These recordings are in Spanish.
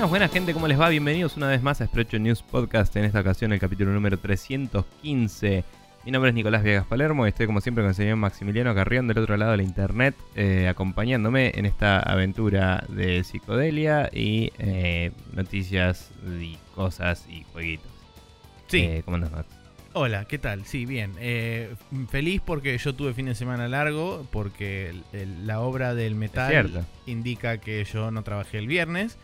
Buenas, buenas gente, ¿cómo les va? Bienvenidos una vez más a Sprecho News Podcast, en esta ocasión el capítulo número 315. Mi nombre es Nicolás Viegas Palermo y estoy como siempre con el señor Maximiliano Carrión del otro lado de la internet, eh, acompañándome en esta aventura de psicodelia y eh, noticias y cosas y jueguitos. Sí. Eh, ¿Cómo andas, Max? Hola, ¿qué tal? Sí, bien. Feliz porque yo tuve fin de semana largo, porque el- el- la obra del metal indica que yo no trabajé el viernes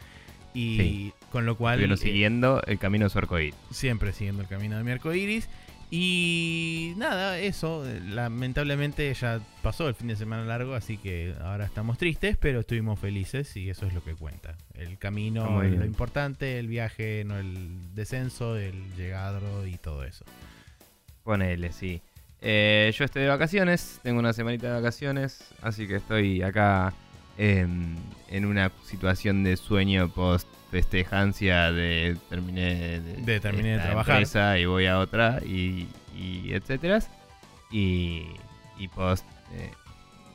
y Sí. con lo cual Estuvieron eh, siguiendo el camino de su arcoíris. siempre siguiendo el camino de mi arco iris. Y nada, eso, eh, lamentablemente ya pasó el fin de semana largo, así que ahora estamos tristes, pero estuvimos felices y eso es lo que cuenta. El camino es lo importante, el viaje, no el descenso, el llegado y todo eso. Ponele, sí. Eh, yo estoy de vacaciones, tengo una semanita de vacaciones, así que estoy acá en, en una situación de sueño post festejancia de terminé de, De terminé de trabajar. empresa y voy a otra y, y etcétera. Y, y post eh,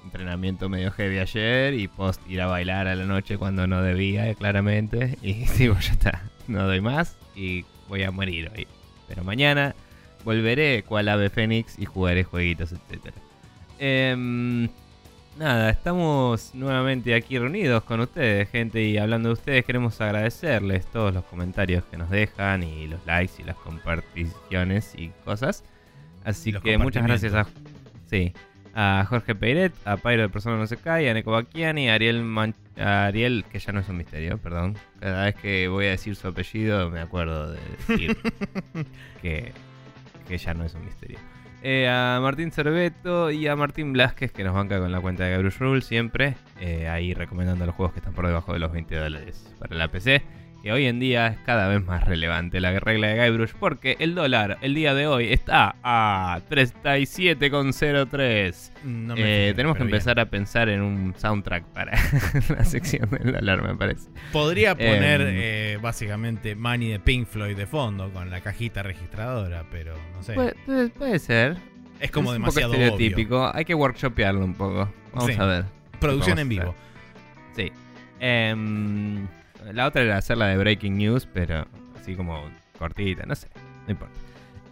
entrenamiento medio heavy ayer y post ir a bailar a la noche cuando no debía, claramente. Y digo, ya está, no doy más y voy a morir hoy. Pero mañana volveré cual ave fénix y jugaré jueguitos, etc. nada, estamos nuevamente aquí reunidos con ustedes, gente, y hablando de ustedes queremos agradecerles todos los comentarios que nos dejan y los likes y las comparticiones y cosas. Así Los que muchas gracias a, sí, a Jorge Peiret, a Pyro de Persona No Se Cae, a Neko Bacchiani, a Ariel, Man- a Ariel, que ya no es un misterio, perdón. Cada vez que voy a decir su apellido me acuerdo de decir que, que ya no es un misterio. Eh, a Martín Cerveto y a Martín Blasquez, que nos banca con la cuenta de Bruce Rule siempre. eh, ahí recomendando los juegos que están por debajo de los 20 dólares para la PC. Que hoy en día es cada vez más relevante la regla de Guybrush porque el dólar el día de hoy está a 37,03. No Eh, tenemos que bien. empezar a pensar en un soundtrack para la sección del dólar, me parece. Podría poner Em. eh, básicamente Money de Pink Floyd de fondo con la cajita registradora, pero no sé. Puede, ser. es como es demasiado un poco obvio. estereotípico. Hay que workshopearlo un poco. Vamos Sí. a ver. Producción en vivo. Sí. La otra era hacer la de Breaking News, pero así como cortita, no sé, no importa.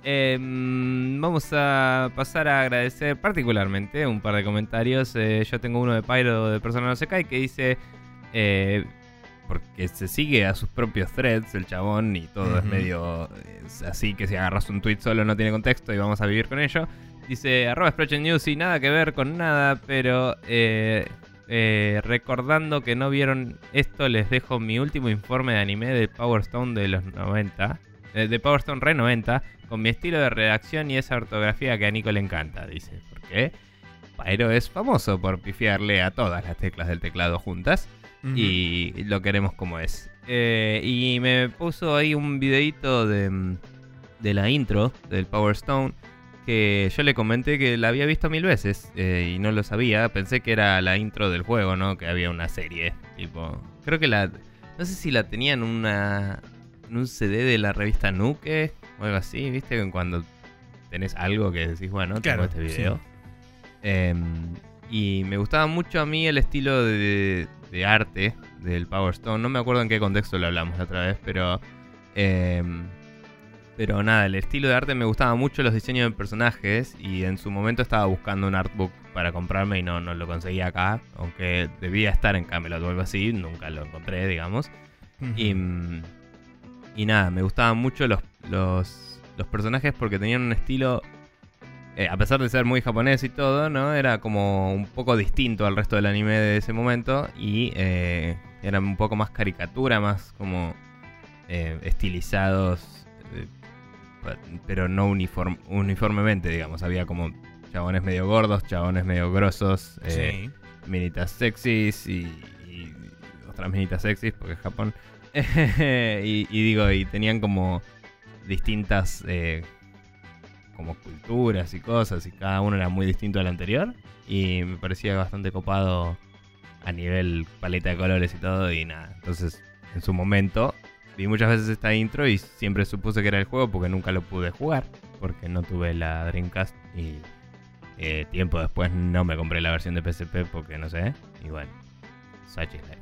Em, vamos a pasar a agradecer particularmente un par de comentarios. Eh, yo tengo uno de Pyro de Persona No Se Cae que dice, eh, porque se sigue a sus propios threads el chabón y todo es medio es así que si agarras un tweet solo no tiene contexto y vamos a vivir con ello. Dice, arroba News y nada que ver con nada, pero eh, eh, recordando que no vieron esto, les dejo mi último informe de anime de Power Stone de los 90, eh, de Power Stone Re 90, con mi estilo de redacción y esa ortografía que a Nico le encanta, dice. ¿Por qué? Pyro es famoso por pifiarle a todas las teclas del teclado juntas y lo queremos como es. Eh, y me puso ahí un videito de, mm, de la intro del Power Stone que yo le comenté que la había visto mil veces eh, y no lo sabía. Pensé que era la intro del juego, ¿no? Que había una serie. Tipo, creo que la. No sé si la tenía en una. En un CD de la revista Nuke o algo así, ¿viste? Cuando tenés algo que decís, bueno, tengo Claro, este sí. video. Em, y me gustaba mucho a mí el estilo de, de arte del Power Stone. No me acuerdo en qué contexto lo hablamos la otra vez, pero. em, pero nada, el estilo de arte me gustaba mucho, los diseños de personajes. Y en su momento estaba buscando un artbook para comprarme y no, no lo conseguía acá. Aunque debía estar en Camelot o algo así, nunca lo encontré, digamos. Y, mm, y nada, me gustaban mucho los, los, los personajes porque tenían un estilo, eh, a pesar de ser muy japonés y todo, ¿no? Era como un poco distinto al resto del anime de ese momento y eh, eran un poco más caricatura, más como eh, estilizados, pero no uniform- uniformemente, digamos. Había como chabones medio gordos, chabones medio grosos, eh, sí. minitas sexys y, y otras minitas sexys porque es Japón. y, y digo, y tenían como distintas eh, como culturas y cosas y cada uno era muy distinto al anterior y me parecía bastante copado a nivel paleta de colores y todo y nada. Entonces, en su momento vi muchas veces esta intro y siempre supuse que era el juego porque nunca lo pude jugar porque no tuve la Dreamcast y eh, tiempo después no me compré la versión de PSP porque no sé. Y bueno, such is life.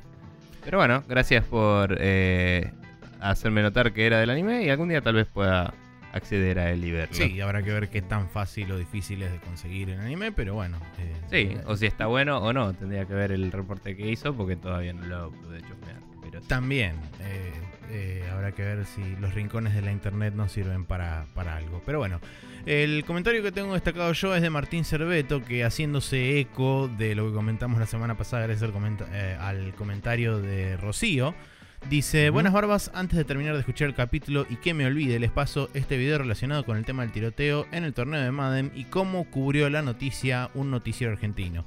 Pero bueno, gracias por eh, hacerme notar que era del anime y algún día tal vez pueda acceder a él y verlo. Sí, habrá que ver qué tan fácil o difícil es de conseguir en anime, pero bueno. eh, Sí, o si está bueno o no. Tendría que ver el reporte que hizo porque todavía no lo pude chusmear. Pero sí. También eh, eh, habrá que ver si los rincones de la internet nos sirven para, para algo. Pero bueno, el comentario que tengo destacado yo es de Martín Cerveto, que haciéndose eco de lo que comentamos la semana pasada, gracias al, comenta- eh, al comentario de Rocío. Dice, buenas barbas, antes de terminar de escuchar el capítulo y que me olvide, les paso este video relacionado con el tema del tiroteo en el torneo de Madden y cómo cubrió la noticia un noticiero argentino.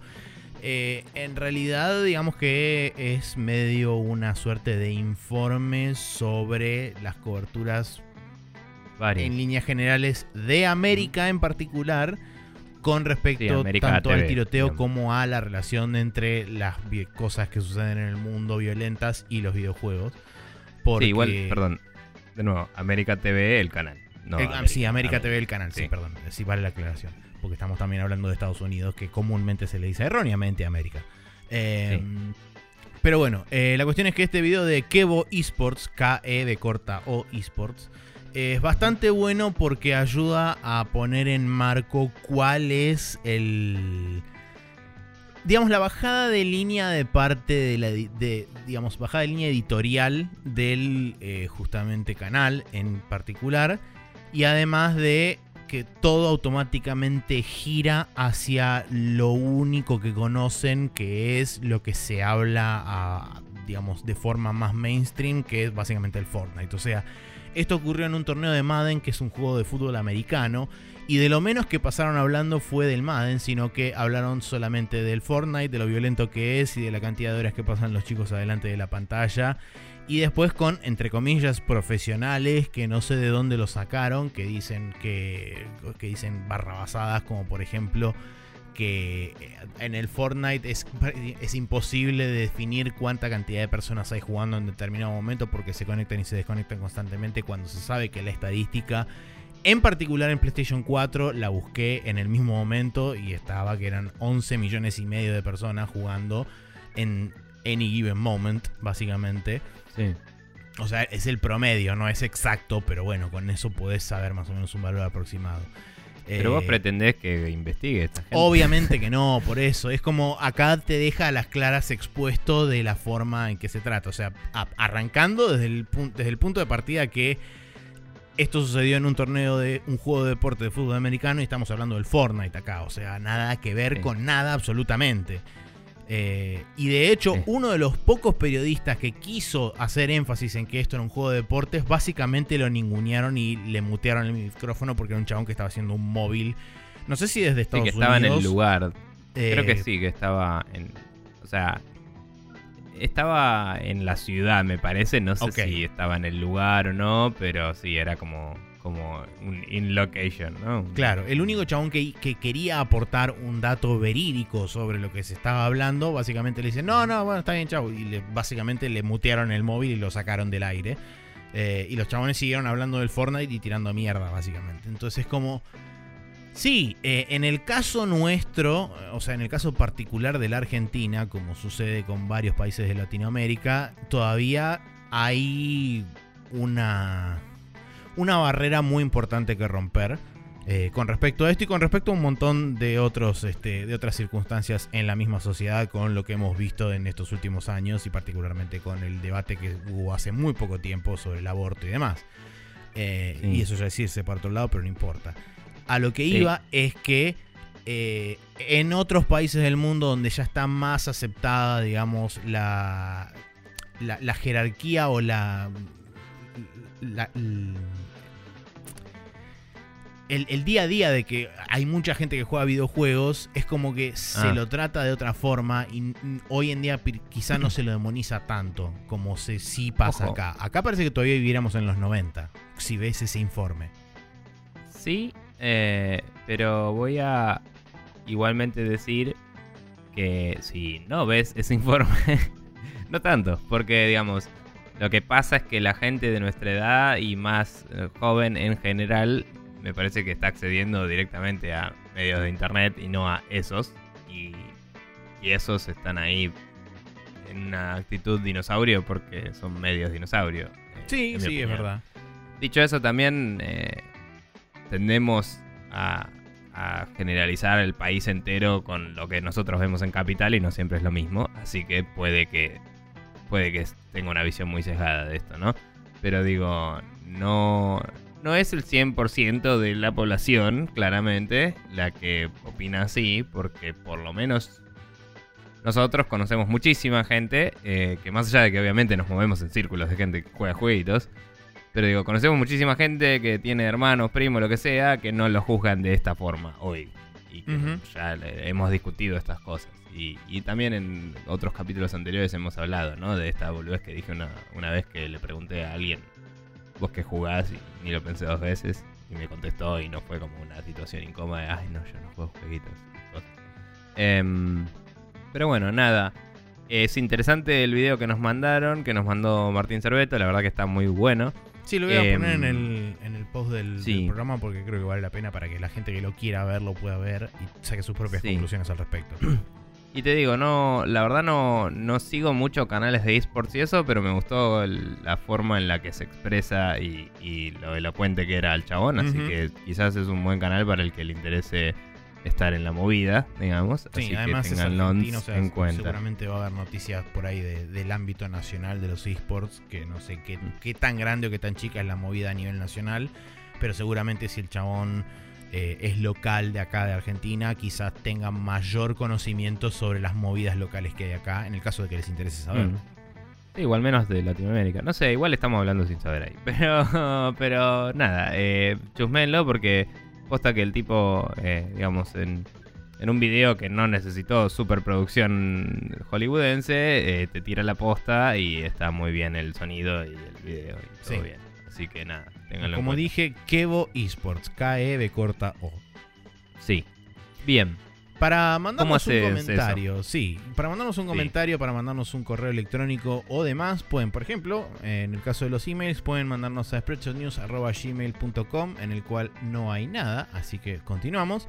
Eh, en realidad, digamos que es medio una suerte de informe sobre las coberturas en líneas generales de América en particular, con respecto tanto al tiroteo digamos. como a la relación entre las cosas que suceden en el mundo violentas y los videojuegos. Porque, Sí, igual, perdón. De nuevo, América TV, el canal. No, el- ah, sí, América TV, el canal, sí, Sí. perdón. Sí, vale la aclaración. Porque estamos también hablando de Estados Unidos, que comúnmente se le dice erróneamente América. Eh, Pero bueno, eh, la cuestión es que este video de Kevo Esports, K-E de corta o Esports, es bastante bueno porque ayuda a poner en marco cuál es el. Digamos, la bajada de línea de parte de la. De, digamos, bajada de línea editorial del eh, justamente canal en particular. Y además de que todo automáticamente gira hacia lo único que conocen, que es lo que se habla, digamos, de forma más mainstream, que es básicamente el Fortnite. O sea, esto ocurrió en un torneo de Madden, que es un juego de fútbol americano, y de lo menos que pasaron hablando fue del Madden, sino que hablaron solamente del Fortnite, de lo violento que es y de la cantidad de horas que pasan los chicos adelante de la pantalla. Y después con, entre comillas, profesionales que no sé de dónde lo sacaron, que dicen que, que dicen barrabasadas, como por ejemplo que eh, en el Fortnite es, es imposible definir cuánta cantidad de personas hay jugando en determinado momento porque se conectan y se desconectan constantemente cuando se sabe que la estadística, en particular en PlayStation 4, la busqué en el mismo momento y estaba que eran 11 millones y medio de personas jugando en any given moment, básicamente. Sí. O sea, es el promedio, no es exacto, pero bueno, con eso podés saber más o menos un valor aproximado. Pero vos Eh, pretendés que investigue esta gente. Obviamente que no, por eso. Es como acá te deja a las claras expuesto de la forma en que se trata. O sea, a- arrancando desde el, pun- desde el punto de partida que esto sucedió en un torneo de un juego de deporte de fútbol americano y estamos hablando del Fortnite acá. O sea, nada que ver Sí. con nada absolutamente. Eh, y de hecho, Sí. uno de los pocos periodistas que quiso hacer énfasis en que esto era un juego de deportes, básicamente lo ningunearon y le mutearon el micrófono porque era un chabón que estaba haciendo un móvil. No sé si desde Sí, Estados que estaba en Unidos. el lugar. Creo que eh, sí, que estaba en. O sea. Estaba en la ciudad, me parece. No sé si estaba en el lugar o no, pero sí, era como, como un in location, ¿no? Claro, el único chabón que, que quería aportar un dato verídico sobre lo que se estaba hablando, básicamente le dice, no, no, bueno, está bien, chavo. Y básicamente le mutearon el móvil y lo sacaron del aire. Eh, y los chabones siguieron hablando del Fortnite y tirando mierda, básicamente. Entonces, como... Sí, eh, en el caso nuestro, o sea, en el caso particular de la Argentina, como sucede con varios países de Latinoamérica, todavía hay una, una barrera muy importante que romper eh, con respecto a esto y con respecto a un montón de otros este, de otras circunstancias en la misma sociedad con lo que hemos visto en estos últimos años y particularmente con el debate que hubo hace muy poco tiempo sobre el aborto y demás. Eh, Sí. Y eso ya decirse por otro lado, pero no importa. A lo que Sí. iba es que eh, en otros países del mundo donde ya está más aceptada, digamos, la, la, la jerarquía o la, la- el, el día a día de que hay mucha gente que juega videojuegos, es como que se Ah. lo trata de otra forma y hoy en día quizá no se lo demoniza tanto como se sí pasa Ojo. acá. Acá parece que todavía viviéramos en los 90, si ves ese informe. Sí, eh, pero voy a igualmente decir que si no ves ese informe, no tanto, porque digamos, lo que pasa es que la gente de nuestra edad y más eh, joven en general, me parece que está accediendo directamente a medios de internet y no a esos, y, y esos están ahí en una actitud dinosaurio porque son medios dinosaurio. eh, Sí, sí, es verdad. Dicho eso, también eh, tendemos a, a generalizar el país entero con lo que nosotros vemos en Capital y no siempre es lo mismo. Así que puede que puede que tenga una visión muy sesgada de esto, ¿no? Pero digo, no, no es el 100% de la población, claramente, la que opina así, porque por lo menos nosotros conocemos muchísima gente, eh, que más allá de que obviamente nos movemos en círculos de gente que juega jueguitos, pero digo, conocemos muchísima gente que tiene hermanos, primos, lo que sea, que no lo juzgan de esta forma hoy. Y que ya le- hemos discutido estas cosas. Y, y también en otros capítulos anteriores hemos hablado, ¿no? De esta boludez que dije una, una vez que le pregunté a alguien, vos que jugás, y ni lo pensé dos veces, y me contestó y no fue como una situación incómoda de, ay, no, yo no juego jueguitos. Em, pero bueno, nada. Es interesante el video que nos mandaron, que nos mandó Martín Cerveto, la verdad que está muy bueno. Sí, lo voy a Em, poner en el, en el post del, programa porque creo que vale la pena para que la gente que lo quiera ver lo pueda ver y saque sus propias Sí. conclusiones al respecto. Y te digo, no, la verdad no, no sigo mucho canales de esports y eso, pero me gustó el- la forma en la que se expresa y, y lo elocuente que era el chabón, así que quizás es un buen canal para el que le interese estar en la movida, digamos. Sí, así además que es argentino, o sea, en cuenta. seguramente va a haber noticias por ahí de- del ámbito nacional de los esports, que no sé qué, Mm. qué tan grande o qué tan chica es la movida a nivel nacional, pero seguramente si el chabón eh, es local de acá de Argentina, quizás tenga mayor conocimiento sobre las movidas locales que hay acá, en el caso de que les interese saber. Mm. Sí, igual menos de Latinoamérica. No sé, igual estamos hablando sin saber ahí. Pero, pero nada, eh, chusmenlo porque posta que el tipo, eh, digamos, en, en un video que no necesitó superproducción hollywoodense, eh, te tira la posta y está muy bien el sonido y el video y todo Sí. bien. Así que nada, ténganlo Como dije, Kevo Esports, K-E-B corta O. Sí. Bien. Para mandarnos un comentario, sí, para mandarnos un Sí. comentario, para mandarnos un correo electrónico o demás, pueden, por ejemplo, en el caso de los emails, pueden mandarnos a spreadshotnews.gmail.com, en el cual no hay nada, así que continuamos.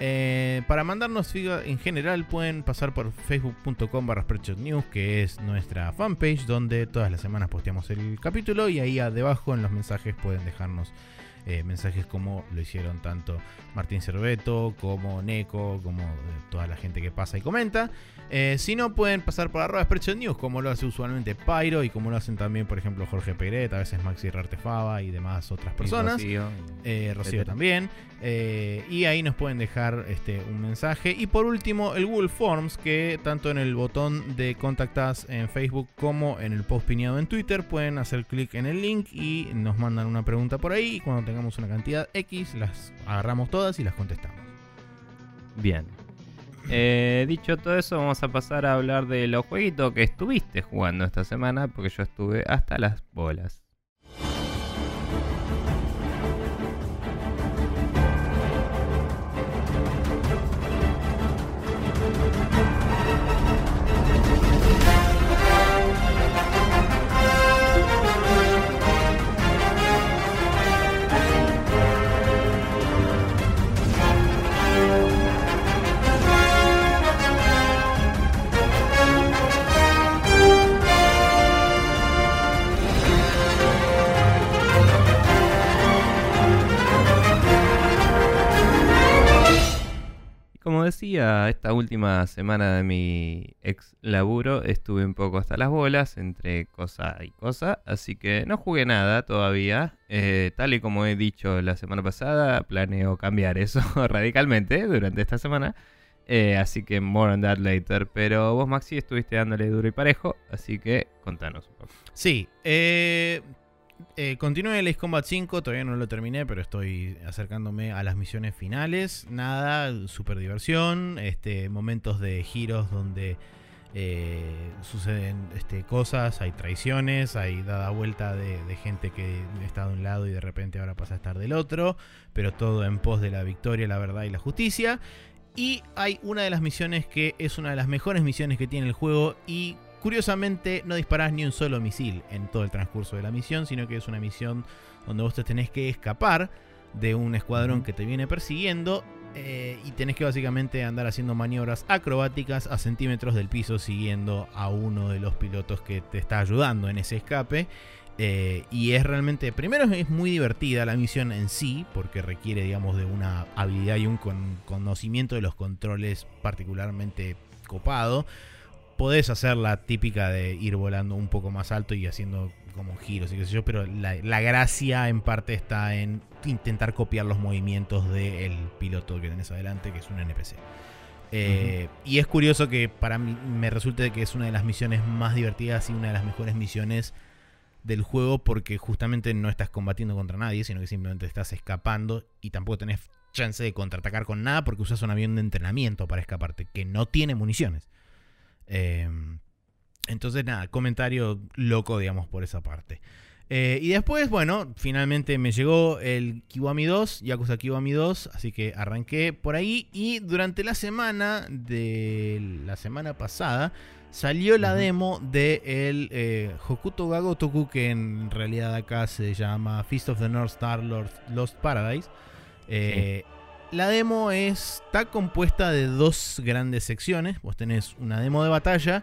Eh, para mandarnos feedback en general, pueden pasar por facebook.com barra spreadshotnews, que es nuestra fanpage, donde todas las semanas posteamos el capítulo, y ahí debajo en los mensajes pueden dejarnos eh, mensajes como lo hicieron tanto Martín Cerveto, como Neko, como eh, toda la gente que pasa y comenta. Eh, si no, pueden pasar por arroba Spreadshot News, como lo hace usualmente Pyro y como lo hacen también, por ejemplo, Jorge Peret, a veces Maxi Rartefaba y demás otras personas. Y Rocío, también. Y ahí nos pueden dejar este, un mensaje. Y por último, el Google Forms, que tanto en el botón de Contact Us en Facebook como en el post pineado en Twitter, pueden hacer clic en el link y nos mandan una pregunta por ahí. Y cuando tengamos una cantidad X, las agarramos todas y las contestamos. Bien. Eh, dicho todo eso, vamos a pasar a hablar de los jueguitos que estuviste jugando esta semana, porque yo estuve hasta las bolas. Como decía, esta última semana de mi ex laburo estuve un poco hasta las bolas entre cosa y cosa, así que no jugué nada todavía. Eh, tal y como he dicho la semana pasada, planeo cambiar eso radicalmente durante esta semana. Eh, así que more on that later. Pero vos, Maxi, estuviste dándole duro y parejo, así que contanos un poco. Sí, eh, eh, continué el Ace Combat 5, todavía no lo terminé, pero estoy acercándome a las misiones finales. Nada, super diversión, este, momentos de giros donde eh, suceden este, cosas, hay traiciones, hay dada vuelta de, de gente que está de un lado y de repente ahora pasa a estar del otro, pero todo en pos de la victoria, la verdad y la justicia. Y hay una de las misiones que es una de las mejores misiones que tiene el juego y curiosamente no disparás ni un solo misil en todo el transcurso de la misión, sino que es una misión donde vos te tenés que escapar de un escuadrón que te viene persiguiendo eh, y tenés que básicamente andar haciendo maniobras acrobáticas a centímetros del piso siguiendo a uno de los pilotos que te está ayudando en ese escape. Eh, y es realmente, primero es muy divertida la misión en sí, porque requiere, digamos, de una habilidad y un conocimiento de los controles particularmente copado. Podés hacer la típica de ir volando un poco más alto y haciendo como giros y qué sé yo, pero la, gracia en parte está en intentar copiar los movimientos del piloto que tenés adelante, que es un NPC. Eh, y es curioso que para mí me resulte que es una de las misiones más divertidas y una de las mejores misiones del juego porque justamente no estás combatiendo contra nadie, sino que simplemente estás escapando y tampoco tenés chance de contraatacar con nada porque usas un avión de entrenamiento para escaparte, que no tiene municiones. Em, entonces, nada, comentario loco, digamos, por esa parte. Eh, y después, bueno, finalmente me llegó el Kiwami 2, Yakuza Kiwami 2, así que arranqué por ahí. Y durante la semana de la semana pasada salió la demo de el eh, Hokuto Gagotoku, que en realidad acá se llama Feast of the North Star Lost Paradise. Eh, la demo está compuesta de dos grandes secciones. Vos tenés una demo de batalla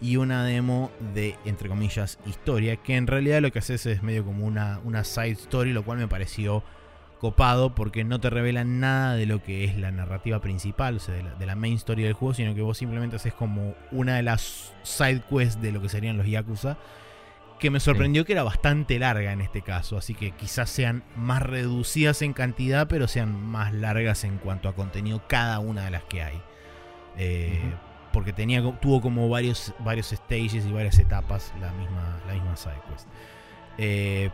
y una demo de, entre comillas, historia, que en realidad lo que haces es medio como una, una side story, lo cual me pareció copado porque no te revela nada de lo que es la narrativa principal, o sea, de la, main story del juego, sino que vos simplemente haces como una de las side quests de lo que serían los Yakuza, que me sorprendió que era bastante larga en este caso, así que quizás sean más reducidas en cantidad, pero sean más largas en cuanto a contenido cada una de las que hay. Eh, porque tenía, tuvo como varios, varios stages y varias etapas la misma, la misma side quest. Eh,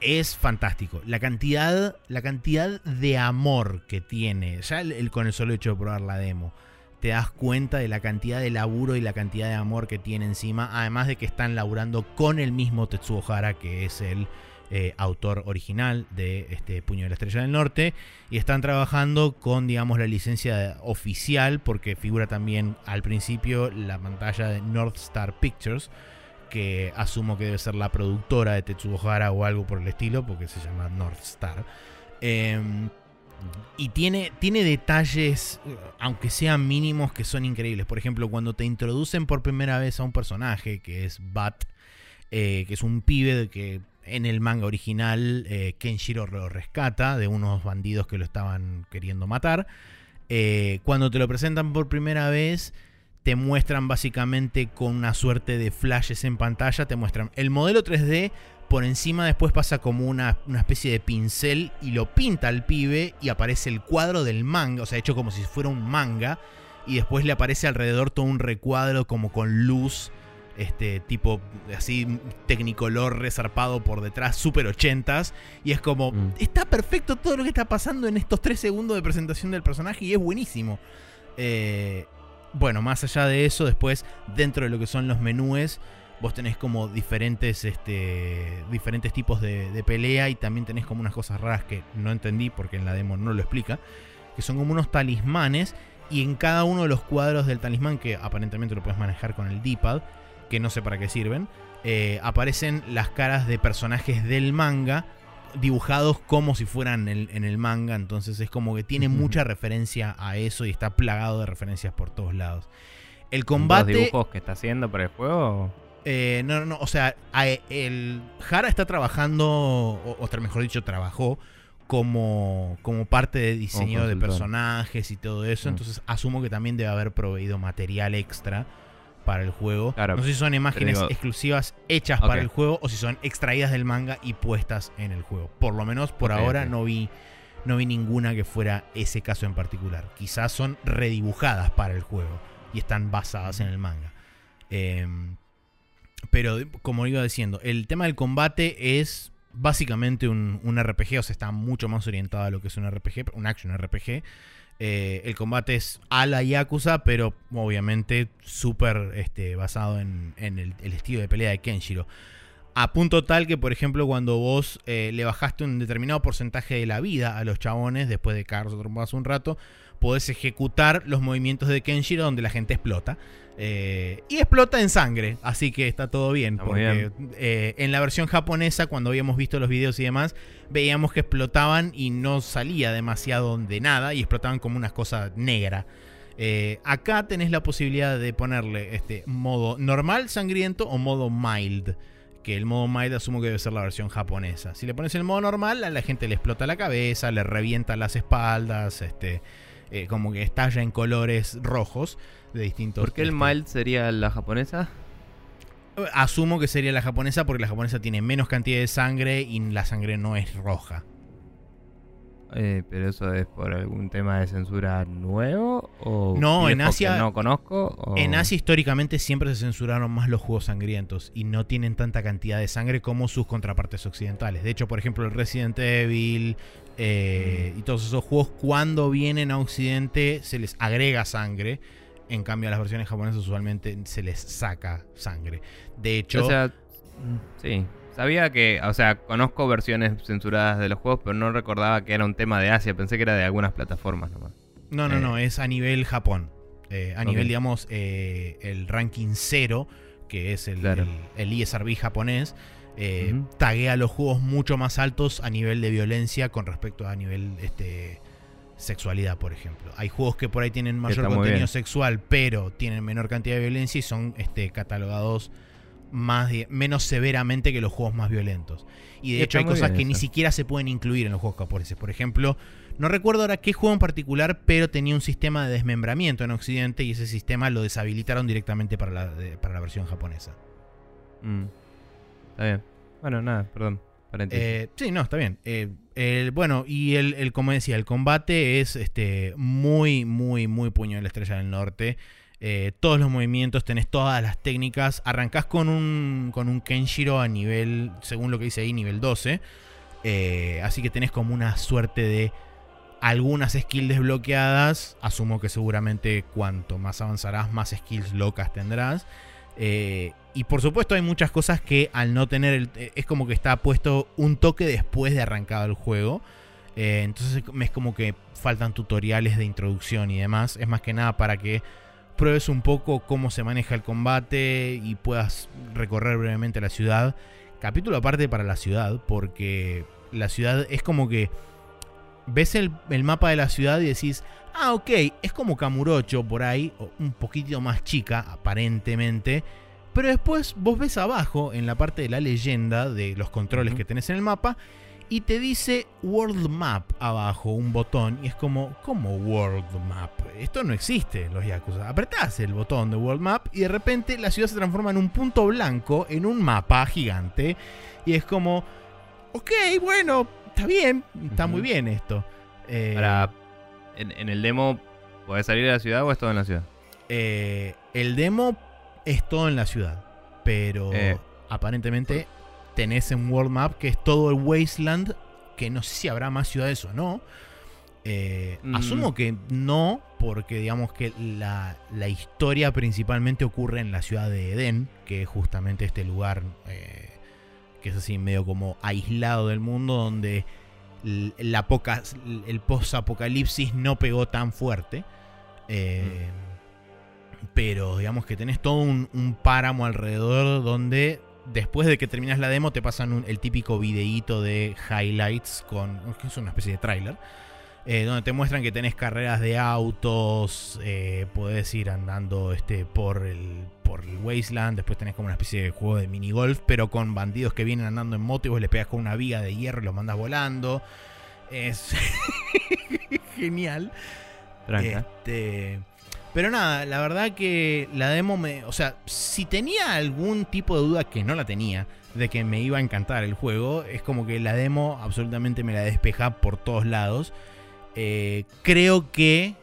es fantástico. La cantidad, la cantidad de amor que tiene, ya el, con el solo hecho de probar la demo, te das cuenta de la cantidad de laburo y la cantidad de amor que tiene encima, además de que están laburando con el mismo Tetsuo Hara, que es el eh, autor original de este Puño de la Estrella del Norte, y están trabajando con, digamos, la licencia oficial, porque figura también al principio la pantalla de North Star Pictures, que asumo que debe ser la productora de Tetsuo Hara o algo por el estilo, porque se llama North Star. Em, y tiene, tiene detalles, aunque sean mínimos, que son increíbles. Por ejemplo, cuando te introducen por primera vez a un personaje, que es Bat, eh, que es un pibe que en el manga original eh, Kenshiro lo rescata de unos bandidos que lo estaban queriendo matar. Eh, cuando te lo presentan por primera vez, te muestran básicamente con una suerte de flashes en pantalla, te muestran el modelo 3D, por encima después pasa como una, especie de pincel y lo pinta al pibe y aparece el cuadro del manga, o sea, hecho como si fuera un manga, y después le aparece alrededor todo un recuadro como con luz, este tipo así tecnicolor resarpado por detrás, super ochentas, y es como, mm. está perfecto todo lo que está pasando en estos tres segundos de presentación del personaje y es buenísimo. Eh, bueno, más allá de eso, después dentro de lo que son los menúes, vos tenés como diferentes, este, diferentes tipos de, pelea y también tenés como unas cosas raras que no entendí porque en la demo no lo explica, que son como unos talismanes y en cada uno de los cuadros del talismán, que aparentemente lo puedes manejar con el D-pad, que no sé para qué sirven, eh, aparecen las caras de personajes del manga dibujados como si fueran en el manga, entonces es como que tiene mucha referencia a eso y está plagado de referencias por todos lados. El combate... ¿Los dibujos que está haciendo para el juego? Eh, no, no, o sea, el Jara está trabajando, o, o mejor dicho, trabajó como, como parte de diseño de personajes y todo eso, mm. entonces asumo que también debe haber proveído material extra para el juego. no sé si son imágenes exclusivas hechas para el juego o si son extraídas del manga y puestas en el juego. Por lo menos por ahora no vi no vi ninguna que fuera ese caso en particular. Quizás son redibujadas para el juego y están basadas en el manga. Em, pero como iba diciendo, el tema del combate es básicamente un, un, RPG, o sea, está mucho más orientado a lo que es un RPG, un action RPG. Eh, el combate es a la Yakuza, pero obviamente súper este, basado en, el, estilo de pelea de Kenshiro. A punto tal que, por ejemplo, cuando vos eh, le bajaste un determinado porcentaje de la vida a los chabones, después de cagarlos trompadas un rato, podés ejecutar los movimientos de Kenshiro donde la gente explota. Eh, y explota en sangre, así que está todo bien. Está porque eh, en la versión japonesa, cuando habíamos visto los videos y demás, veíamos que explotaban y no salía demasiado de nada y explotaban como unas cosas negras. Eh, acá tenés la posibilidad de ponerle este modo normal, sangriento o modo mild. Que el modo mild asumo que debe ser la versión japonesa. Si le pones el modo normal, a la gente le explota la cabeza, le revienta las espaldas, este, como que estalla en colores rojos de distintos. ¿Por qué el este, mild sería la japonesa? Asumo que sería la japonesa porque la japonesa tiene menos cantidad de sangre y la sangre no es roja. Eh, pero eso es por algún tema de censura nuevo o No, en Asia- no conozco o- En Asia históricamente siempre se censuraron más los juegos sangrientos y no tienen tanta cantidad de sangre como sus contrapartes occidentales. De hecho, por ejemplo, el Resident Evil eh, y todos esos juegos cuando vienen a Occidente se les agrega sangre. En cambio, a las versiones japonesas usualmente se les saca sangre. De hecho, O sea, sí. Sabía que, o sea, conozco versiones censuradas de los juegos, pero no recordaba que era un tema de Asia. Pensé que era de algunas plataformas nomás. No, no, Eh. no, es a nivel Japón. Eh, a nivel, digamos, eh, el ranking 0, que es el, Claro. el, el ESRB japonés, eh, Ujú. taguea los juegos mucho más altos a nivel de violencia con respecto a nivel este, sexualidad, por ejemplo. Hay juegos que por ahí tienen mayor contenido bien. sexual, pero tienen menor cantidad de violencia y son este, catalogados más menos severamente que los juegos más violentos. Y de hecho hay cosas que ni siquiera se pueden incluir en los juegos japoneses. Por ejemplo, no recuerdo ahora qué juego en particular, pero tenía un sistema de desmembramiento en Occidente y ese sistema lo deshabilitaron directamente para la, de- para la versión japonesa. Mm. Está bien. Bueno, nada, perdón. Eh, sí, no, está bien. Eh, el- bueno, y el, el, como decía, el combate es este, muy, muy, muy puño de la estrella del norte. Eh, todos los movimientos, tenés todas las técnicas. Arrancás con un, con un Kenshiro a nivel, según lo que dice ahí, nivel 12. Eh, así que tenés como una suerte de algunas skills desbloqueadas. Asumo que seguramente cuanto más avanzarás, más skills locas tendrás. Eh, y por supuesto hay muchas cosas que al no tener el... eh, Es como que está puesto un toque después de arrancado el juego. Eh, entonces es como que faltan tutoriales de introducción y demás. Es más que nada para que pruebes un poco cómo se maneja el combate y puedas recorrer brevemente la ciudad. Capítulo aparte para la ciudad, porque la ciudad es como que ves el, el mapa de la ciudad y decís, ah, ok, es como Kamurocho por ahí, un poquito más chica, aparentemente. Pero después vos ves abajo, en la parte de la leyenda de los controles que tenés en el mapa, y te dice World Map abajo, un botón, y es como, ¿cómo World Map? Esto no existe los Yakuza. Apretás el botón de World Map y de repente la ciudad se transforma en un punto blanco, en un mapa gigante, y es como, ok, bueno, está bien, está muy bien esto. Eh, Para, en, en el demo, ¿podés salir de la ciudad o es todo en la ciudad? eh, el demo es todo en la ciudad, pero Eh, aparentemente tenés en World Map que es todo el Wasteland, que no sé si habrá más ciudades o no. Eh, Mm. Asumo que no, porque digamos que la, la historia principalmente ocurre en la ciudad de Edén, que es justamente este lugar eh, que es así medio como aislado del mundo, donde la poca, el post-apocalipsis no pegó tan fuerte. Eh, Pero digamos que tenés todo un, un páramo alrededor donde después de que terminas la demo te pasan un- el típico videíto de highlights con... que es una especie de tráiler. Eh, donde te muestran que tenés carreras de autos, eh, podés ir andando este, por, el, por el Wasteland, después tenés como una especie de juego de minigolf, pero con bandidos que vienen andando en moto y vos les pegas con una viga de hierro y los mandas volando. Es genial. Tranca. Este, pero nada, la verdad que la demo me. O sea, si tenía algún tipo de duda que no la tenía, de que me iba a encantar el juego, es como que la demo absolutamente me la despeja por todos lados. Eh, creo que,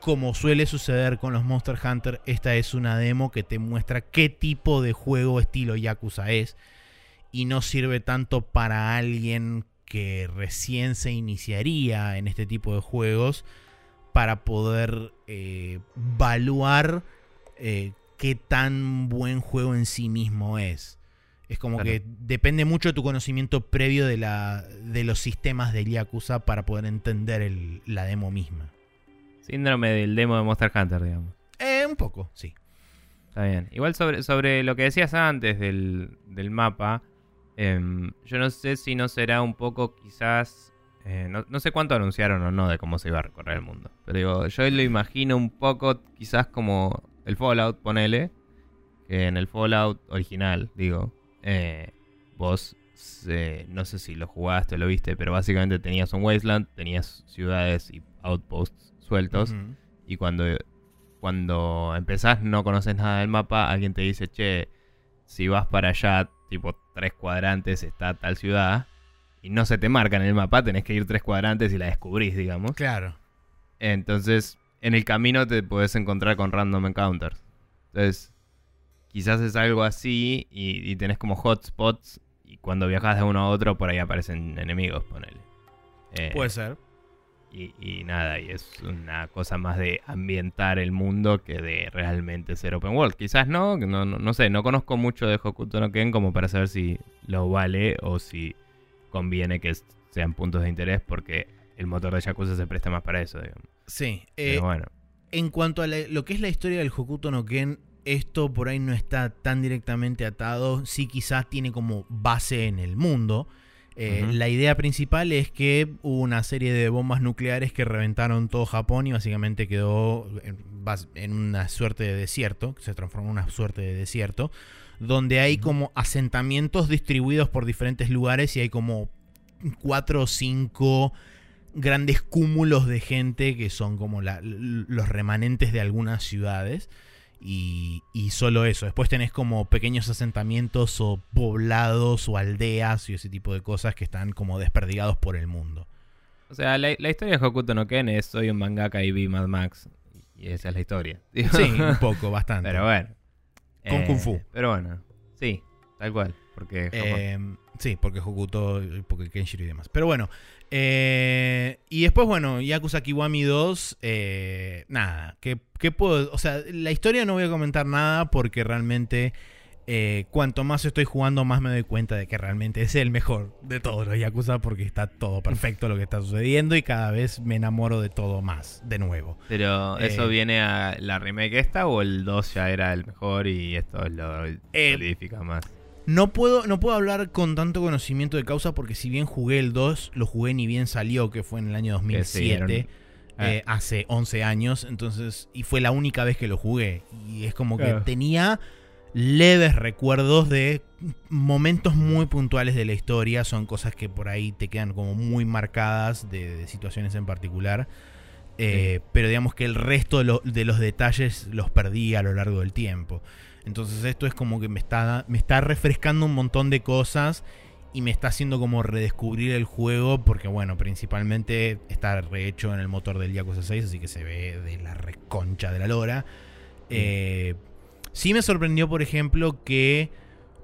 como suele suceder con los Monster Hunter, esta es una demo que te muestra qué tipo de juego estilo Yakuza es. Y no sirve tanto para alguien que recién se iniciaría en este tipo de juegos para poder eh, evaluar eh, qué tan buen juego en sí mismo es. Es como Claro. que depende mucho de tu conocimiento previo de, la, de los sistemas del Yakuza para poder entender el- la demo misma. Síndrome del demo de Monster Hunter, digamos. Eh, un poco, sí. Está bien. Igual sobre, sobre lo que decías antes del, del mapa, em, yo no sé si no será un poco quizás... eh, no, no sé cuánto anunciaron o no de cómo se iba a recorrer el mundo. Pero digo, yo lo imagino un poco quizás como el Fallout, ponele. Que en el Fallout original, digo, eh, vos, eh, no sé si lo jugaste o lo viste, pero básicamente tenías un wasteland, tenías ciudades y outposts sueltos. Y cuando, cuando empezás no conoces nada del mapa, alguien te dice, che, si vas para allá, tipo tres cuadrantes está tal ciudad, y no se te marca en el mapa, tenés que ir tres cuadrantes y la descubrís, digamos. Claro. Entonces, en el camino te puedes encontrar con random encounters. Entonces, quizás es algo así y, y tenés como hotspots y cuando viajas de uno a otro por ahí aparecen enemigos, ponele. Eh, Puede ser. y, y nada, y es una cosa más de ambientar el mundo que de realmente ser open world. Quizás no, no, no, no sé, no conozco mucho de Hokuto no Ken como para saber si lo vale o si conviene que sean puntos de interés porque el motor de Yakuza se presta más para eso, digamos. Sí. eh, Pero bueno, En cuanto a la- lo que es la historia del Hokuto no Ken, esto por ahí no está tan directamente atado. Sí, quizás tiene como base en el mundo. Eh. La idea principal es que hubo una serie de bombas nucleares que reventaron todo Japón y básicamente quedó en, una suerte de desierto, que se transformó en una suerte de desierto, donde hay como asentamientos distribuidos por diferentes lugares y hay como cuatro o cinco grandes cúmulos de gente que son como la- los remanentes de algunas ciudades. Y, y solo eso. Después tenés como pequeños asentamientos o poblados o aldeas y ese tipo de cosas que están como desperdigados por el mundo. o sea, la, la historia de Hokuto no Ken es soy un mangaka y vi Mad Max y esa es la historia. Sí, un poco, bastante. pero bueno. Con Eh, Kung Fu. Pero bueno, sí, tal cual, porque. Eh, sí, porque Hokuto, porque Kenshiro y demás. Pero bueno. Eh, y después, bueno, Yakuza Kiwami 2. eh, nada. ¿qué, qué puedo.? O sea, la historia no voy a comentar nada porque realmente. eh, cuanto más estoy jugando, más me doy cuenta de que realmente es el mejor de todos los Yakuza porque está todo perfecto lo que está sucediendo y cada vez me enamoro de todo más, de nuevo. Pero ¿eso Eh, viene a la remake esta o el 2 ya era el mejor y esto lo solidifica más? No puedo, no puedo hablar con tanto conocimiento de causa porque si bien jugué el 2, lo jugué ni bien salió, que fue en el año Que sí, 2007, era un- eh, hace 11 años, entonces, y fue la única vez que lo jugué. Y es como que Claro. tenía leves recuerdos de momentos muy puntuales de la historia, son cosas que por ahí te quedan como muy marcadas de, de situaciones en particular. Eh, Pero digamos que el resto de, lo- de los detalles los perdí a lo largo del tiempo. Entonces esto es como que me está, me está refrescando un montón de cosas y me está haciendo como redescubrir el juego porque bueno, principalmente está rehecho en el motor del Yakuza 6, así que se ve de la reconcha de la lora. Eh, sí me sorprendió, por ejemplo, que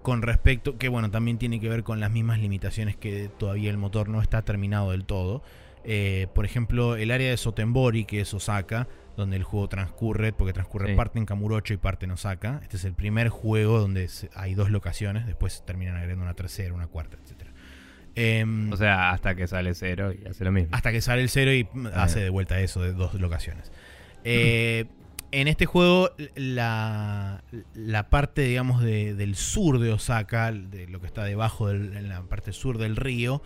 con respecto, que bueno, también tiene que ver con las mismas limitaciones que todavía el motor no está terminado del todo. Eh, por ejemplo, el área de Sotenbori, que es Osaka, donde el juego transcurre, porque transcurre Sí. parte en Kamurocho y parte en Osaka. Este es el primer juego donde hay dos locaciones, después terminan agregando una tercera, una cuarta, etc. O sea, hasta que sale cero y hace lo mismo. hasta que sale el cero y mm, hace de vuelta eso de dos locaciones. Eh, en este juego, la, la parte, digamos, de- del sur de Osaka, de lo que está debajo, del- en la parte sur del río,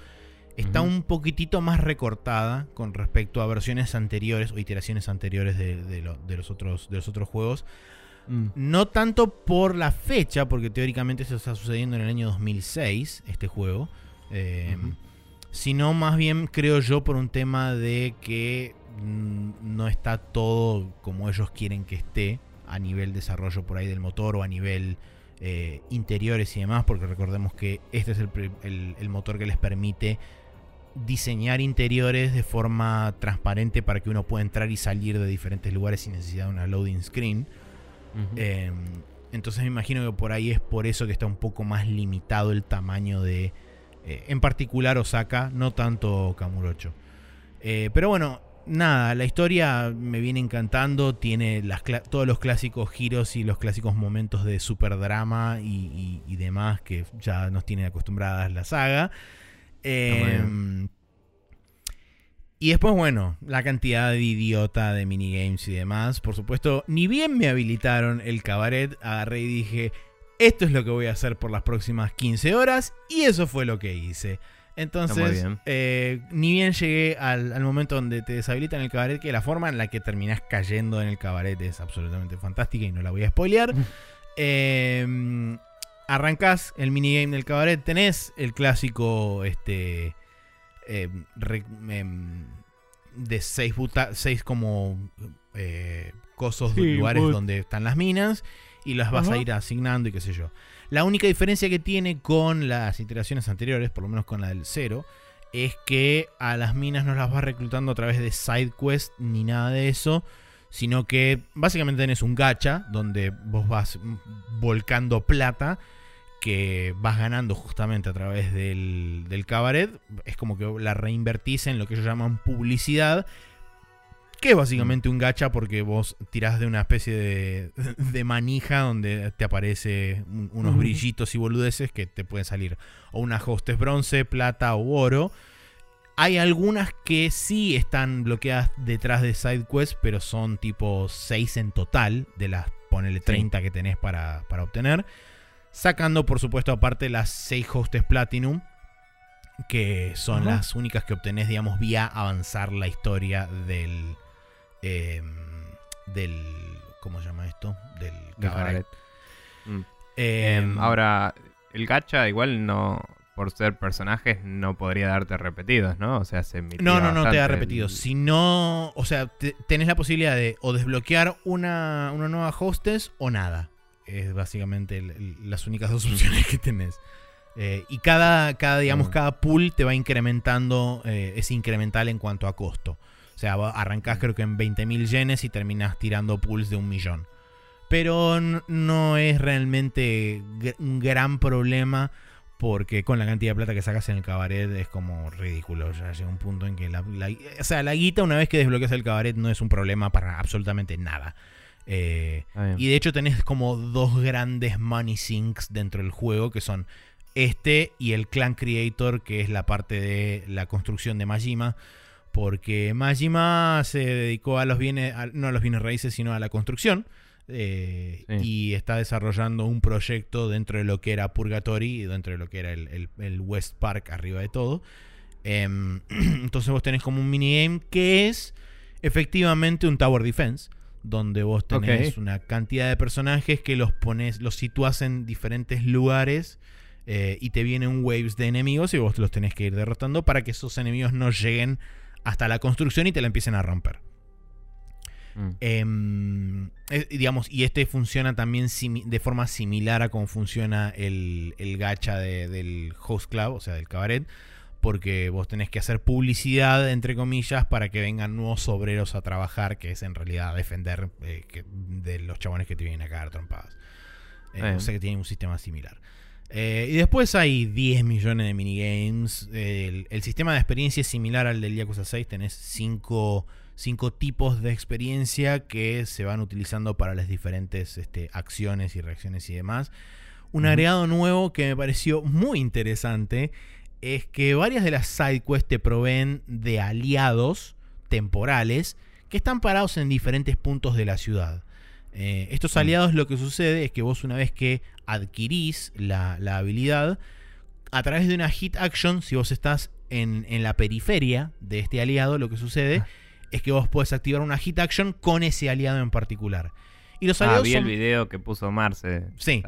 está un poquitito más recortada con respecto a versiones anteriores o iteraciones anteriores de, de lo- de los, otros, de los otros juegos. Mm. No tanto por la fecha, porque teóricamente eso está sucediendo en el año 2006, este juego. eh, Ujú. Sino más bien, creo yo, por un tema de que mm, no está todo como ellos quieren que esté a nivel desarrollo por ahí del motor o a nivel eh, interiores y demás, porque recordemos que este es el, pri- el- el motor que les permite diseñar interiores de forma transparente para que uno pueda entrar y salir de diferentes lugares sin necesidad de una loading screen. Eh, entonces me imagino que por ahí es por eso que está un poco más limitado el tamaño de, eh, en particular Osaka, no tanto Kamurocho. Eh, pero bueno, nada, la historia me viene encantando, tiene las todos los clásicos giros y los clásicos momentos de super drama y, y- y demás que ya nos tiene acostumbradas la saga. Eh, Y después, bueno, la cantidad de idiota de minigames y demás. Por supuesto, ni bien me habilitaron el cabaret, agarré y dije, esto es lo que voy a hacer por las próximas 15 horas. Y eso fue lo que hice. Entonces, eh, ni bien llegué al, momento donde te deshabilitan el cabaret, que la forma en la que terminás cayendo en el cabaret es absolutamente fantástica y no la voy a spoilear. eh, arrancás el minigame del cabaret, tenés el clásico este eh, em, de seis, seis como eh, cosos, lugares donde están las minas y las vas a ir asignando y qué sé yo. La única diferencia que tiene con las iteraciones anteriores, por lo menos con la del cero, es que a las minas no las vas reclutando a través de side quest ni nada de eso, sino que básicamente tenés un gacha donde vos vas volcando plata que vas ganando justamente a través del, del cabaret. Es como que la reinvertís en lo que ellos llaman publicidad que es básicamente un gacha porque vos tirás de una especie de, manija donde te aparece unos brillitos y boludeces que te pueden salir o una hostes bronce, plata o oro. Hay algunas que sí están bloqueadas detrás de SideQuest, pero son tipo 6 en total de las, ponele 30 que tenés para, obtener. Sacando, por supuesto, aparte las 6 hostes Platinum, que son las únicas que obtenés, digamos, vía avanzar la historia del, Em, del. ¿Cómo se llama esto? Del cabaret. Mm. Em, em, ahora, el gacha igual no. Por ser personajes no podría darte repetidos, ¿no? O sea, se No, no, no te da repetidos. Si no. O sea, tenés la posibilidad de o desbloquear una, una nueva hostess o nada. Es básicamente las únicas dos opciones que tenés. Eh, y cada, cada, digamos, mm. cada pool te va incrementando, eh, es incremental en cuanto a costo. O sea, arrancás creo que en 20.000 yenes y terminás tirando pools de un millón. Pero no es realmente un gran problema porque con la cantidad de plata que sacas en el cabaret es como ridículo. Ya llega un punto en que la, o sea, la guita una vez que desbloqueas el cabaret no es un problema para absolutamente nada. Eh, y de hecho tenés como dos grandes money sinks dentro del juego que son este y el Clan Creator que es la parte de la construcción de Majima porque Majima se dedicó a los bienes, no a los bienes raíces, sino a la construcción. Eh, y está desarrollando un proyecto dentro de lo que era Purgatory, dentro de lo que era el, West Park arriba de todo. Em, entonces vos tenés como un minigame que es efectivamente un Tower Defense, donde vos tenés una cantidad de personajes que los pones, los sitúas en diferentes lugares. Eh, y te vienen waves de enemigos y vos los tenés que ir derrotando para que esos enemigos no lleguen hasta la construcción y te la empiecen a romper. Mm. Em, digamos, y este funciona también de forma similar a cómo funciona el, el gacha del host club, o sea, del cabaret, porque vos tenés que hacer publicidad, entre comillas, para que vengan nuevos obreros a trabajar, que es en realidad defender eh, de los chabones que te vienen a cagar trompadas. Eh, o sea que tienen un sistema similar. Eh, y después hay 10 millones de minigames. El, sistema de experiencia es similar al del Yakuza 6. Tenés 5 tipos de experiencia que se van utilizando para las diferentes este, acciones y reacciones y demás. Un agregado nuevo que me pareció muy interesante es que varias de las sidequests te proveen de aliados temporales que están parados en diferentes puntos de la ciudad. Eh, estos mm. aliados lo que sucede es que vos una vez que adquirís la, habilidad, a través de una hit action, si vos estás en, la periferia de este aliado, lo que sucede ah. es que vos puedes activar una hit action con ese aliado en particular. Y los ah, aliados vi el video que puso Marce. Sí.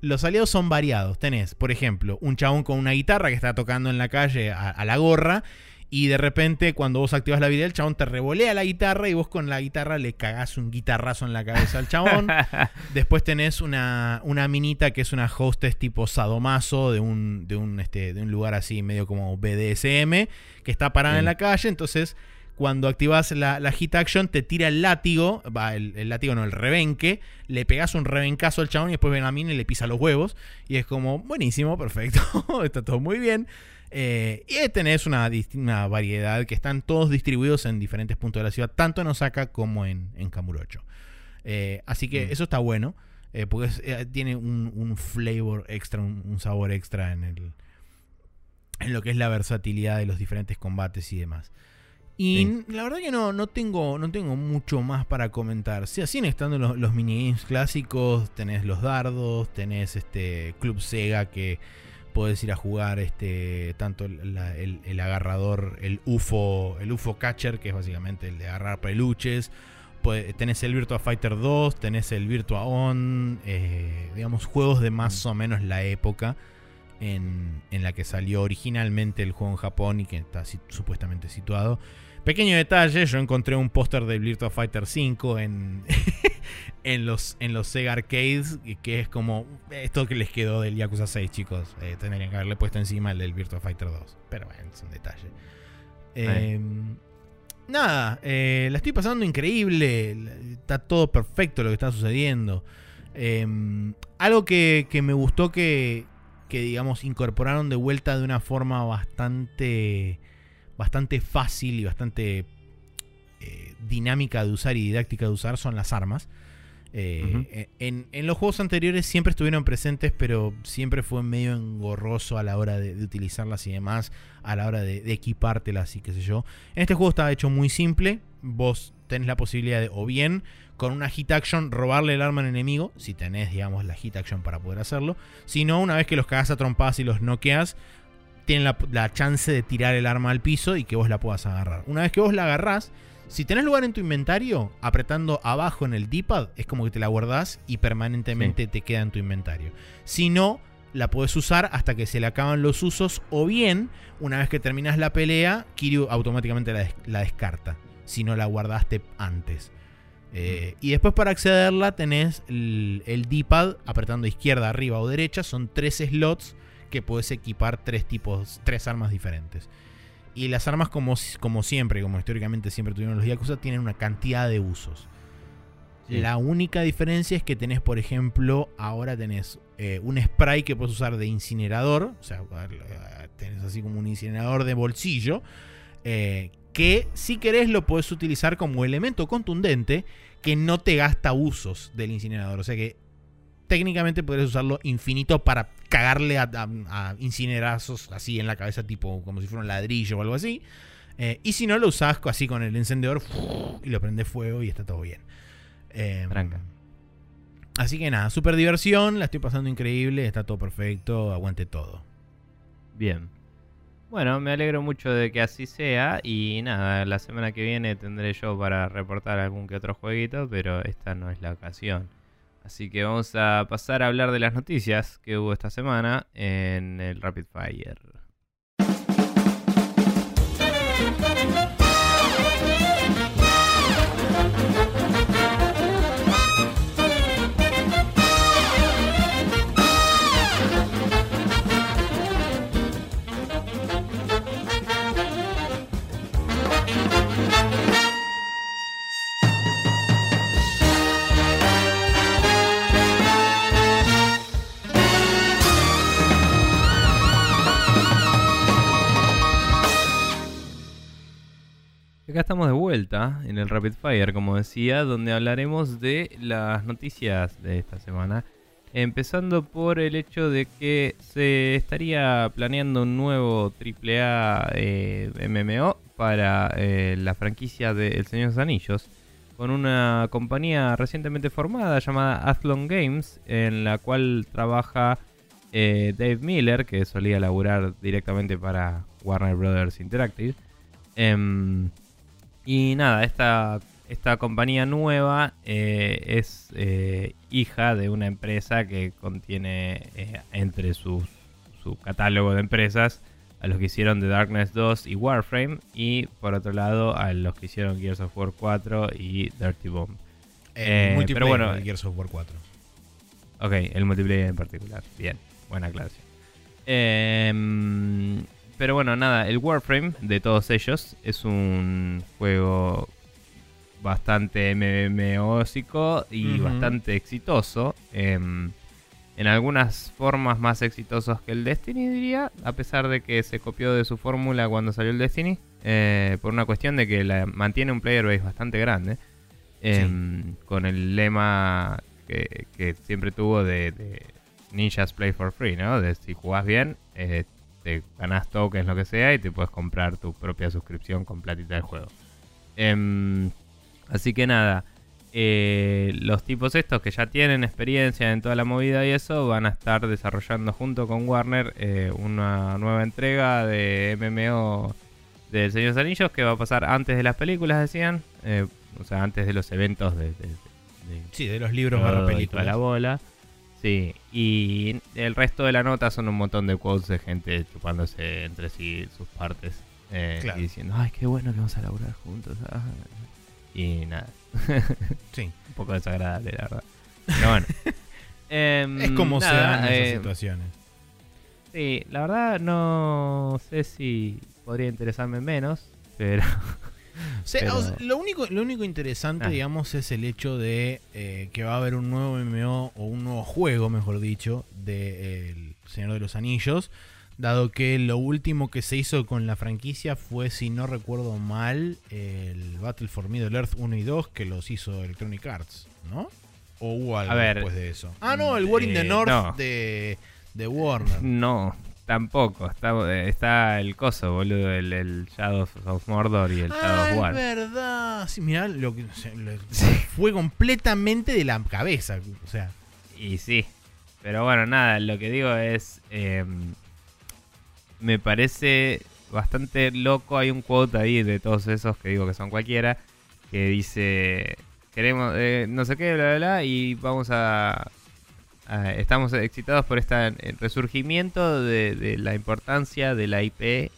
Los aliados son variados. Tenés, por ejemplo, un chabón con una guitarra que está tocando en la calle a la gorra y de repente, cuando vos activas la vida, el chabón te revolea la guitarra y vos con la guitarra le cagás un guitarrazo en la cabeza al chabón. Después tenés una, una minita que es una hostess tipo sadomaso de un, de un, este, de un lugar así medio como BDSM, que está parada en la calle. Entonces, cuando activas la, la, hit action, te tira el látigo, va, el, látigo no, el rebenque, le pegas un rebencazo al chabón y después ven a mí y le pisa los huevos. Y es como, buenísimo, perfecto, está todo muy bien. Eh, y tenés una, una, variedad que están todos distribuidos en diferentes puntos de la ciudad, tanto en Osaka como en, en Kamurocho. Eh, así que mm. eso está bueno, eh, porque tiene un, flavor extra, un, sabor extra en el, en lo que es la versatilidad de los diferentes combates y demás. Y la verdad que no, no, tengo, no tengo mucho más para comentar. Si siguen estando los, los minigames clásicos, tenés los dardos, tenés este Club Sega que podés ir a jugar este tanto el, agarrador, el UFO, el UFO Catcher, que es básicamente el de agarrar peluches. tenés el Virtua Fighter 2, tenés el Virtua On, eh, digamos, juegos de más o menos la época en, en, la que salió originalmente el juego en Japón y que está supuestamente situado. Pequeño detalle, yo encontré un póster del Virtua Fighter 5 en, en, los, en los Sega Arcades, que es como esto que les quedó del Yakuza 6, chicos. Eh, tendrían que haberle puesto encima el del Virtua Fighter 2. Pero bueno, es un detalle. Em, nada, eh, la estoy pasando increíble. Está todo perfecto lo que está sucediendo. Em, algo que, que, me gustó que, que, digamos, incorporaron de vuelta de una forma bastante bastante fácil y bastante eh, dinámica de usar y didáctica de usar son las armas. Eh, en, los juegos anteriores siempre estuvieron presentes, pero siempre fue medio engorroso a la hora de, utilizarlas y demás, a la hora de, equipártelas y qué sé yo. En este juego estaba hecho muy simple. Vos tenés la posibilidad de, o bien con una hit action, robarle el arma al enemigo, si tenés, digamos, la hit action para poder hacerlo. Si no, una vez que los cagas a trompadas y los noqueas, tienen la, chance de tirar el arma al piso y que vos la puedas agarrar. Una vez que vos la agarrás, si tenés lugar en tu inventario, apretando abajo en el D-pad, es como que te la guardás y permanentemente te queda en tu inventario. Si no, la puedes usar hasta que se le acaban los usos, o bien, una vez que terminas la pelea, Kiryu automáticamente la, descarta, si no la guardaste antes. Eh, y después para accederla tenés el, el D-pad apretando izquierda, arriba o derecha, son tres slots que puedes equipar tres tipos, tres armas diferentes. Y las armas, como, como siempre, como históricamente siempre tuvieron los Yakuza, tienen una cantidad de usos. La única diferencia es que tenés, por ejemplo, ahora tenés eh, un spray que puedes usar de incinerador. O sea, tenés así como un incinerador de bolsillo. Eh, que si querés lo puedes utilizar como elemento contundente que no te gasta usos del incinerador. O sea que técnicamente podrías usarlo infinito para cagarle a, incinerazos así en la cabeza, tipo como si fuera un ladrillo o algo así. Eh, y si no, lo usas así con el encendedor y lo prende fuego y está todo bien. Eh, así que nada, super diversión, la estoy pasando increíble, está todo perfecto, aguante todo. Bien. Bueno, me alegro mucho de que así sea y nada, la semana que viene tendré yo para reportar algún que otro jueguito, pero esta no es la ocasión. Así que vamos a pasar a hablar de las noticias que hubo esta semana en el Rapid Fire. Acá estamos de vuelta en el Rapid Fire, como decía, donde hablaremos de las noticias de esta semana. Empezando por el hecho de que se estaría planeando un nuevo AAA eh, MMO para eh, la franquicia de El Señor de los Anillos, con una compañía recientemente formada llamada Athlon Games, en la cual trabaja eh, Dave Miller, que solía laburar directamente para Warner Brothers Interactive. Em, y nada, esta, esta compañía nueva eh, es eh, hija de una empresa que contiene eh, entre sus, su catálogo de empresas a los que hicieron The Darkness 2 y Warframe y por otro lado a los que hicieron Gears of War 4 y Dirty Bomb. El pero bueno, Gears of War 4. Ok, el multiplayer en particular. Bien, buena aclaración. Eh, pero bueno, nada, el Warframe de todos ellos es un juego bastante MMOsico y bastante exitoso. Em, en algunas formas más exitosos que el Destiny, diría, a pesar de que se copió de su fórmula cuando salió el Destiny, eh, por una cuestión de que la, mantiene un player base bastante grande, em, con el lema que, siempre tuvo de, Ninjas Play for Free, ¿no? De si jugás bien, eh, te ganas tokens, lo que sea, y te puedes comprar tu propia suscripción con platita del juego. Em, así que nada, eh, los tipos estos que ya tienen experiencia en toda la movida y eso van a estar desarrollando junto con Warner eh, una nueva entrega de MMO de Señor de Anillos que va a pasar antes de las películas, decían. Eh, o sea, antes de los eventos de... sí, de los libros para películas. la bola. Sí, y el resto de la nota son un montón de quotes de gente chupándose entre sí sus partes. Y diciendo, ay, qué bueno que vamos a laburar juntos. Ah". Y nada. sí. Un poco desagradable, la verdad. Pero bueno. Em, es como se dan esas eh, situaciones. Sí, la verdad no sé si podría interesarme menos, pero... lo, único, lo único interesante, ah. digamos, es el hecho de eh, que va a haber un nuevo MMO o un nuevo juego, mejor dicho, de El Señor de los Anillos dado que lo último que se hizo con la franquicia fue, si no recuerdo mal, el Battle for Middle Earth 1 y 2 que los hizo Electronic Arts, ¿no? ¿O hubo algo después de eso? Ah, no, el War in the eh, North de, de, Warner. No, tampoco. Está, está el coso, boludo, el, el Shadow of Mordor y el Shadow of War. Es verdad. Sí, mirá, lo que fue completamente de la cabeza. O sea. Y sí. Pero bueno, nada, lo que digo es. Em, me parece bastante loco. Hay un quote ahí de todos esos que digo que son cualquiera. Que dice, queremos, eh, no sé qué, bla, bla, bla. Y vamos a... estamos excitados por este resurgimiento de, la importancia de la IP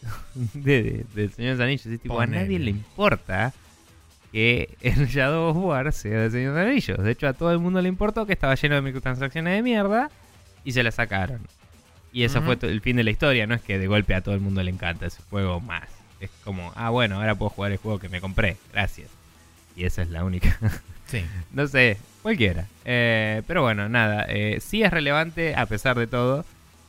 de, de, Señor de Anillos. tipo, a nadie le importa que el Shadow of War sea de Señor de Anillos. De hecho, a todo el mundo le importó que estaba lleno de microtransacciones de mierda y se la sacaron. Y eso fue el fin de la historia, no es que de golpe a todo el mundo le encanta ese juego más. Es como, ah, bueno, ahora puedo jugar el juego que me compré, gracias. Y esa es la única. Sí. no sé, cualquiera. Eh, pero bueno, nada, eh, sí es relevante, a pesar de todo,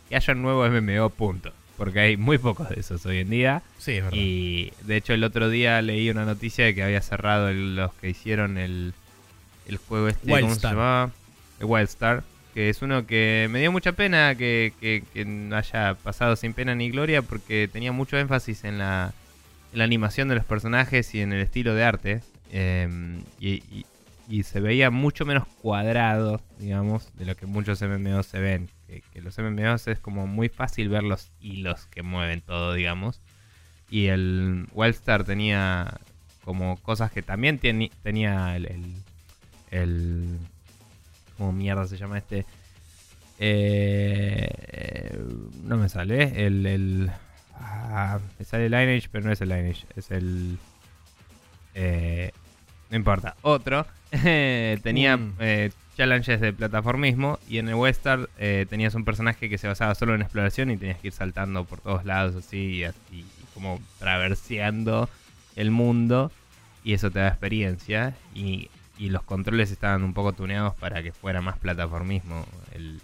que haya un nuevo MMO, punto. Porque hay muy pocos de esos hoy en día. Sí, es verdad. Y de hecho el otro día leí una noticia de que había cerrado los que hicieron el, el juego este, ¿cómo se llamaba? El Wildstar que es uno que me dio mucha pena que, no haya pasado sin pena ni gloria porque tenía mucho énfasis en la, animación de los personajes y en el estilo de arte. Em, y, se veía mucho menos cuadrado, digamos, de lo que muchos MMOs se ven. Que, los MMOs es como muy fácil ver los hilos que mueven todo, digamos. Y el Wildstar tenía como cosas que también tenía el ¿Cómo mierda se llama este? Eh, no me sale. El. el ah, me sale Lineage, pero no es el Lineage. Es el. Eh, no importa. Otro. tenía mm. eh, challenges de plataformismo. Y en el Western eh, tenías un personaje que se basaba solo en exploración y tenías que ir saltando por todos lados así. Y así como traverseando el mundo. Y eso te da experiencia. Y y los controles estaban un poco tuneados para que fuera más plataformismo el,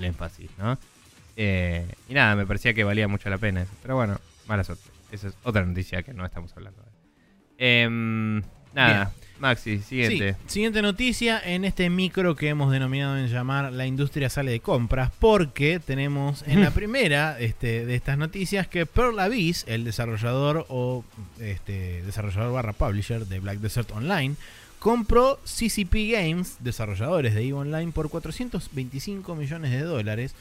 énfasis, ¿no? Eh, y nada, me parecía que valía mucho la pena eso. Pero bueno, mala suerte. Esa es otra noticia que no estamos hablando. Eh, nada, Maxi, siguiente. siguiente noticia en este micro que hemos denominado en llamar La industria sale de compras, porque tenemos en la primera este, de estas noticias que Pearl Abyss, el desarrollador o este, desarrollador barra publisher de Black Desert Online, compró CCP Games, desarrolladores de EVE Online, por 425 millones de dólares.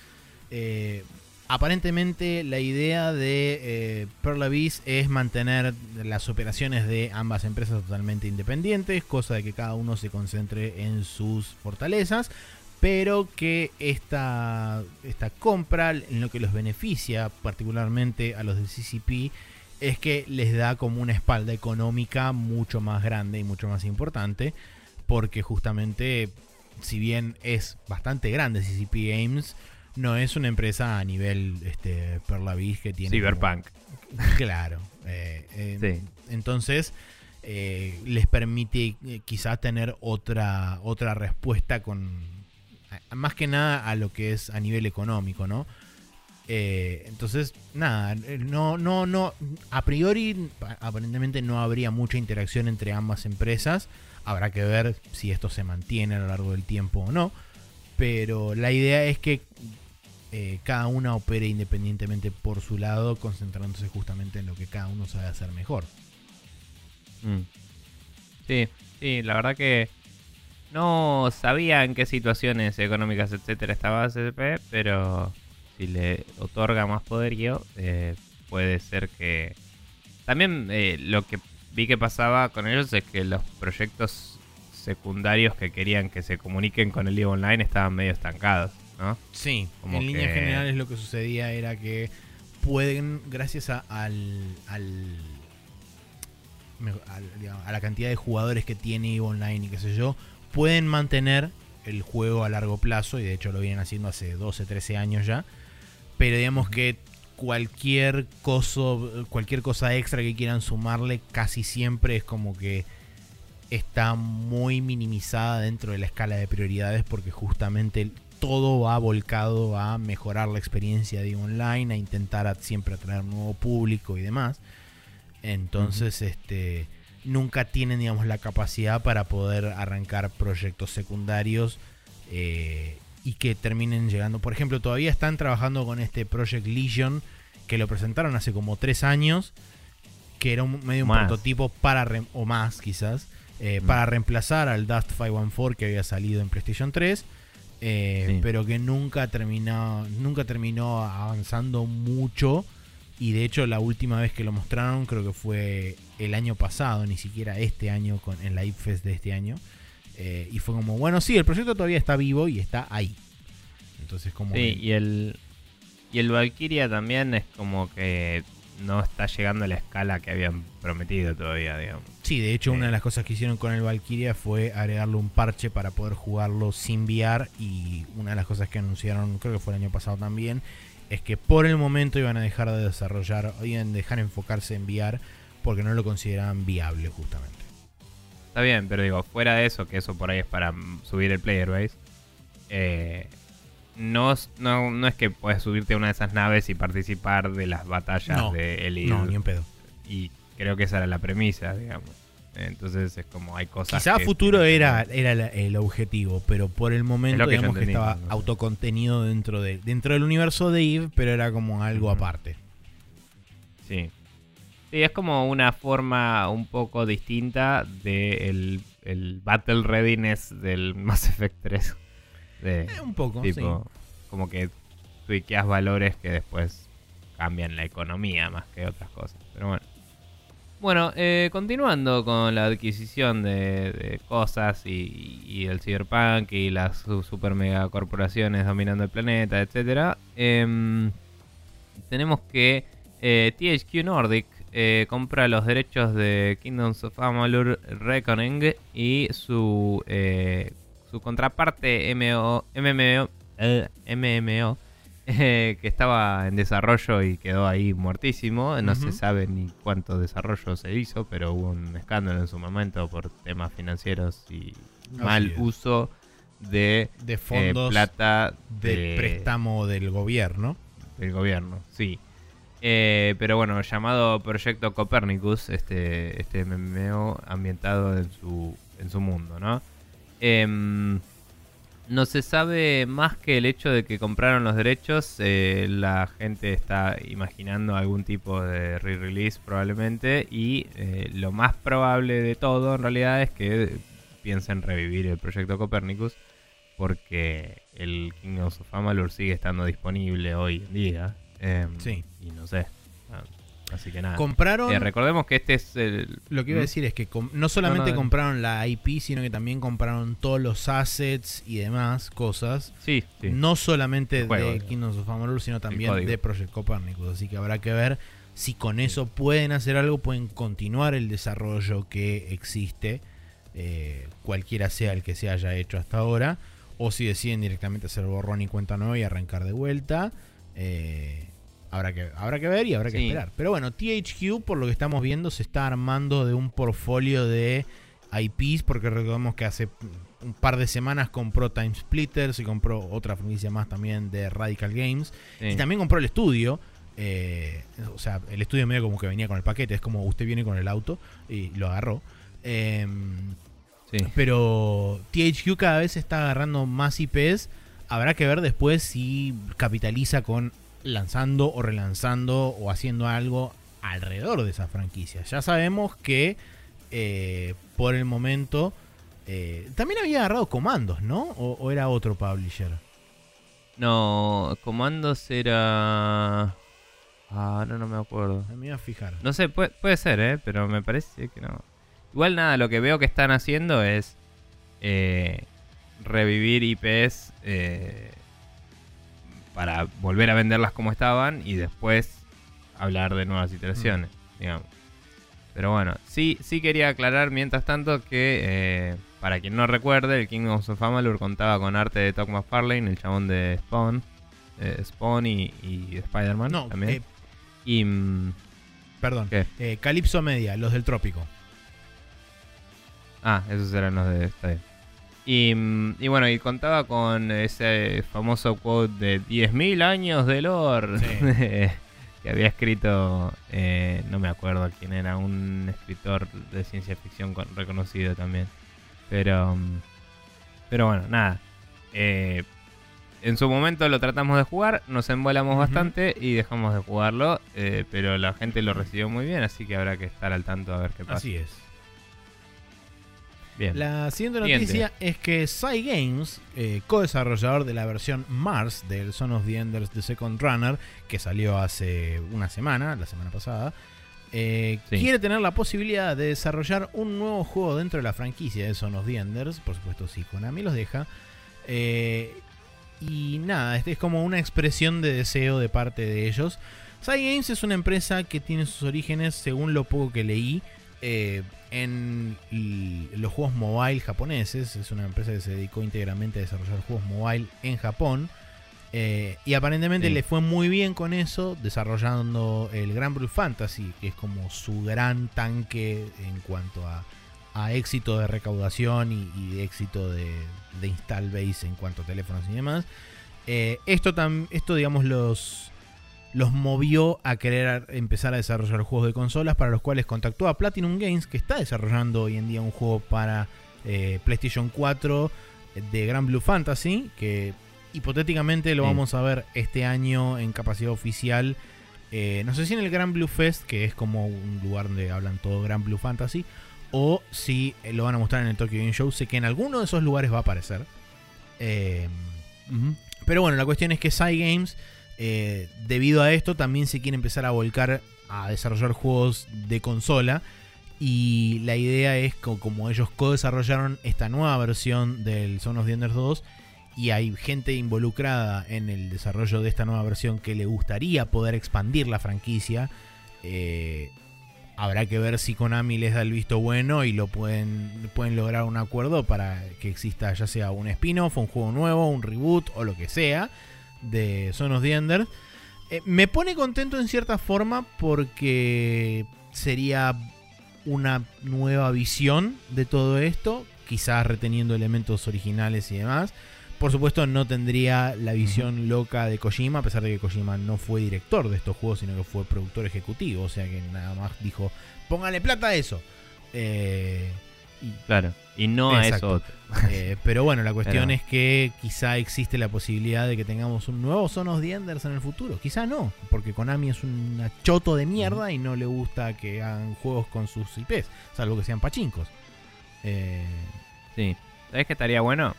Eh, aparentemente la idea de eh, Pearl Abyss es mantener las operaciones de ambas empresas totalmente independientes, cosa de que cada uno se concentre en sus fortalezas, pero que esta, esta compra, en lo que los beneficia particularmente a los de CCP, es que les da como una espalda económica mucho más grande y mucho más importante, porque justamente, si bien es bastante grande CCP Games, no es una empresa a nivel este, Perla que tiene... Cyberpunk. Claro. Eh, eh, entonces, eh, les permite quizás tener otra, otra respuesta con... Más que nada a lo que es a nivel económico, ¿no? Eh, entonces, nada, no, no, no, a priori aparentemente no habría mucha interacción entre ambas empresas. Habrá que ver si esto se mantiene a lo largo del tiempo o no. Pero la idea es que eh, cada una opere independientemente por su lado, concentrándose justamente en lo que cada uno sabe hacer mejor. Mm. Sí, sí, la verdad que no sabía en qué situaciones económicas, etcétera, estaba CCP, pero si le otorga más poderío, eh, puede ser que... También eh, lo que vi que pasaba con ellos es que los proyectos secundarios que querían que se comuniquen con el libro online estaban medio estancados, ¿no? Sí, Como en líneas que- generales lo que sucedía era que pueden, gracias a, al, al- al- digamos, a la cantidad de jugadores que tiene EVE Online y qué sé yo, pueden mantener el juego a largo plazo, y de hecho lo vienen haciendo hace 12, 13 años ya, pero digamos que cualquier coso, cualquier cosa extra que quieran sumarle casi siempre es como que está muy minimizada dentro de la escala de prioridades porque justamente todo va volcado a mejorar la experiencia de online, a intentar a- siempre atraer nuevo público y demás. Entonces, este nunca tienen, digamos, la capacidad para poder arrancar proyectos secundarios eh, y que terminen llegando. Por ejemplo, todavía están trabajando con este Project Legion que lo presentaron hace como tres años, que era un, medio un prototipo para, o más quizás, eh, Mm. para reemplazar al Dust 514 que había salido en PlayStation 3. eh, Sí. pero que nunca terminó nunca terminó avanzando mucho y de hecho la última vez que lo mostraron creo que fue el año pasado ni siquiera este año con en la IPFest de este año Eh, y fue como bueno sí el proyecto todavía está vivo y está ahí entonces como Sí, que- y el, y el Valkyria también es como que no está llegando a la escala que habían prometido todavía, digamos. Sí, de hecho, una de las cosas que hicieron con el Valkyria fue agregarle un parche para poder jugarlo sin VR. Y una de las cosas que anunciaron, creo que fue el año pasado también, es que por el momento iban a dejar de desarrollar, iban a dejar enfocarse en VR porque no lo consideraban viable, justamente. Está bien, pero digo, fuera de eso, que eso por ahí es para subir el player base, eh, no, es- no, no es que puedes subirte a una de esas naves y participar de las batallas No, de Elite. No, ni en pedo. Y creo que esa era la premisa, digamos. Entonces es como hay cosas. Quizá que futuro era, era la- el objetivo, pero por el momento que digamos que estaba no autocontenido dentro, de, dentro del universo de Eve, pero era como algo aparte. Sí. Sí, es como una forma un poco distinta del el Battle Readiness del Mass Effect 3. De, Eh, un poco, tipo, como que tuiqueas valores que después cambian la economía más que otras cosas. Pero bueno. Bueno, eh, continuando con la adquisición de, de cosas y, y el cyberpunk y las su- super mega corporaciones dominando el planeta, etcétera, em, tenemos que eh, THQ Nordic compra los derechos de Kingdoms of Amalur Reckoning y su su contraparte MO, MMO, eh, MMO eh, que estaba en desarrollo y quedó ahí muertísimo. No se sabe ni cuánto desarrollo se hizo, pero hubo un escándalo en su momento por temas financieros y Así mal es. uso de De eh, fondos plata del de- préstamo del gobierno. del gobierno, sí. Eh, pero bueno, llamado Proyecto Copernicus, este, este MMO ambientado en su, en su mundo, ¿no? Em, no se sabe más que el hecho de que compraron los derechos. eh, la gente está imaginando algún tipo de re-release probablemente. Y eh, lo más probable de todo en realidad es que piensen revivir el proyecto Copernicus. Porque el Kingdoms of Amalur sigue estando disponible hoy en día. em, Sí. Y no sé. Así que nada. Compraron. Eh, recordemos que este es el. Lo que iba a ¿Mm? decir es que no solamente no, compraron la IP, sino que también compraron todos los assets y demás cosas. Sí, sí. No solamente juego, de. Kingdoms of Amalur, sino también de Project Copernicus. Así que habrá que ver si con eso pueden hacer algo, pueden continuar el desarrollo que existe, eh, cualquiera sea el que se haya hecho hasta ahora, o si deciden directamente hacer borrón y cuenta nueva y arrancar de vuelta. Eh, habrá, que, habrá que ver y habrá que Sí. esperar. Pero bueno, THQ, por lo que estamos viendo, se está armando de un portfolio de IPs, porque recordemos que hace un par de semanas compró Time Splitters y compró otra franquicia más también de Radical Games. Sí. Y también compró el estudio. eh, o sea, el estudio medio como que venía con el paquete. Es como usted viene con el auto y lo agarró. Em, Sí. pero THQ cada vez está agarrando más IPs habrá que ver después si capitaliza con lanzando o relanzando o haciendo algo alrededor de esa franquicia. Ya sabemos que eh, por el momento eh, también había agarrado comandos, ¿no? O, o era otro publisher. No, Comandos era. Ah, ahora no me acuerdo. Me iba a fijar. No sé, puede, puede ser, ¿eh? Pero me parece que no. Igual nada, lo que veo que están haciendo es eh, revivir IPs eh, para volver a venderlas como estaban y después hablar de nuevas iteraciones, digamos. Pero bueno, sí, sí quería aclarar mientras tanto que, eh, para quien no recuerde, el Kingdoms of Amalur contaba con arte de Todd McFarlane, el chabón de Spawn, eh, Spawn y, y Spider-Man No, también. eh, y mm, perdón. ¿Qué? Calypso Media, los del Trópico. Ah, esos eran los de está bien. Y, y bueno, y contaba con ese famoso quote de 10.000 años de lore Sí. que había escrito, eh, no me acuerdo quién era, un escritor de ciencia ficción con- reconocido también. Pero, pero bueno, nada. Eh, en su momento lo tratamos de jugar, nos embolamos bastante y dejamos de jugarlo, eh, pero la gente lo recibió muy bien, así que habrá que estar al tanto a ver qué pasa. Así es. Bien. La siguiente Siguiente. noticia es que Cygames, eh, co-desarrollador de la versión Mars del Son of the Enders The Second Runner, que salió hace una semana, la semana pasada, eh, Sí. quiere tener la posibilidad de desarrollar un nuevo juego dentro de la franquicia de Son of the Enders. Por supuesto, si Konami los deja. Eh, y nada, este es como una expresión de deseo de parte de ellos. Cygames es una empresa que tiene sus orígenes, según lo poco que leí, en los juegos mobile japoneses. Es una empresa que se dedicó íntegramente a desarrollar juegos mobile en Japón. Eh, y aparentemente Sí. le fue muy bien con eso, desarrollando el Grand Blue Fantasy, que es como su gran tanque en cuanto a, a éxito de recaudación y, éxito de, de install base en cuanto a teléfonos y demás. Eh, esto, tam- esto, digamos, los, los movió a querer empezar a desarrollar juegos de consolas para los cuales contactó a Platinum Games, que está desarrollando hoy en día un juego para eh, PlayStation 4 de Grand Blue Fantasy, que hipotéticamente lo Sí. vamos a ver este año en capacidad oficial. eh, no sé si en el Grand Blue Fest, que es como un lugar donde hablan todo Grand Blue Fantasy, o si eh, lo van a mostrar en el Tokyo Game Show. Sé que en alguno de esos lugares va a aparecer. Eh, pero bueno, la cuestión es que Cygames, eh, debido a esto, también se quiere empezar a volcar a desarrollar juegos de consola. Y la idea es que como ellos co-desarrollaron esta nueva versión del Son of the Enders 2 y hay gente involucrada en el desarrollo de esta nueva versión que le gustaría poder expandir la franquicia, eh, habrá que ver si Konami les da el visto bueno y lo pueden, pueden lograr un acuerdo para que exista ya sea un spin-off, un juego nuevo, un reboot o lo que sea de Son of the Enders. Eh, me pone contento en cierta forma porque sería una nueva visión de todo esto, quizás reteniendo elementos originales y demás. Por supuesto no tendría la visión loca de Kojima, a pesar de que Kojima no fue director de estos juegos, sino que fue productor ejecutivo, o sea que nada más dijo, póngale plata a eso. Eh, y Claro. Y no a eso eh, pero bueno, la cuestión Pero- es que quizá existe la posibilidad de que tengamos un nuevo Son of the Enders en el futuro. Quizá no, porque Konami es un choto de mierda y no le gusta que hagan juegos con sus IPs, salvo que sean pachincos. Eh, Sí. ¿Sabes qué estaría bueno?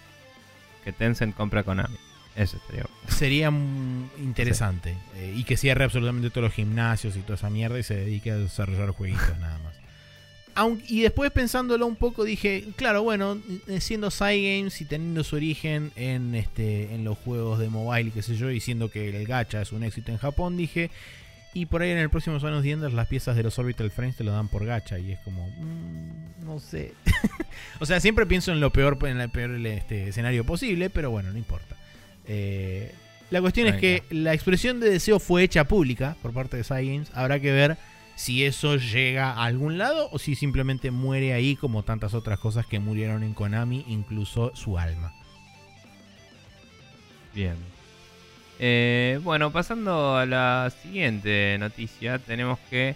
Que Tencent compra Konami. Eso estaría bueno. sería interesante. eh, y que cierre absolutamente todos los gimnasios y toda esa mierda y se dedique a desarrollar jueguitos nada más. Y después pensándolo un poco dije, claro, bueno, eh, siendo Cygames y teniendo su origen en este en los juegos de mobile, qué sé yo, y siendo que el gacha es un éxito en Japón, dije, y por ahí en el próximo Son of the Enders las piezas de los Orbital Frames te lo dan por gacha y es como, mm, no sé. o sea, siempre pienso en lo peor en el peor este, escenario posible, pero bueno, no importa. Eh, la cuestión es que la expresión de deseo fue hecha pública por parte de Cygames. Habrá que ver si eso llega a algún lado o si simplemente muere ahí como tantas otras cosas que murieron en Konami, incluso su alma. Bien. Eh, bueno, pasando a la siguiente noticia, tenemos que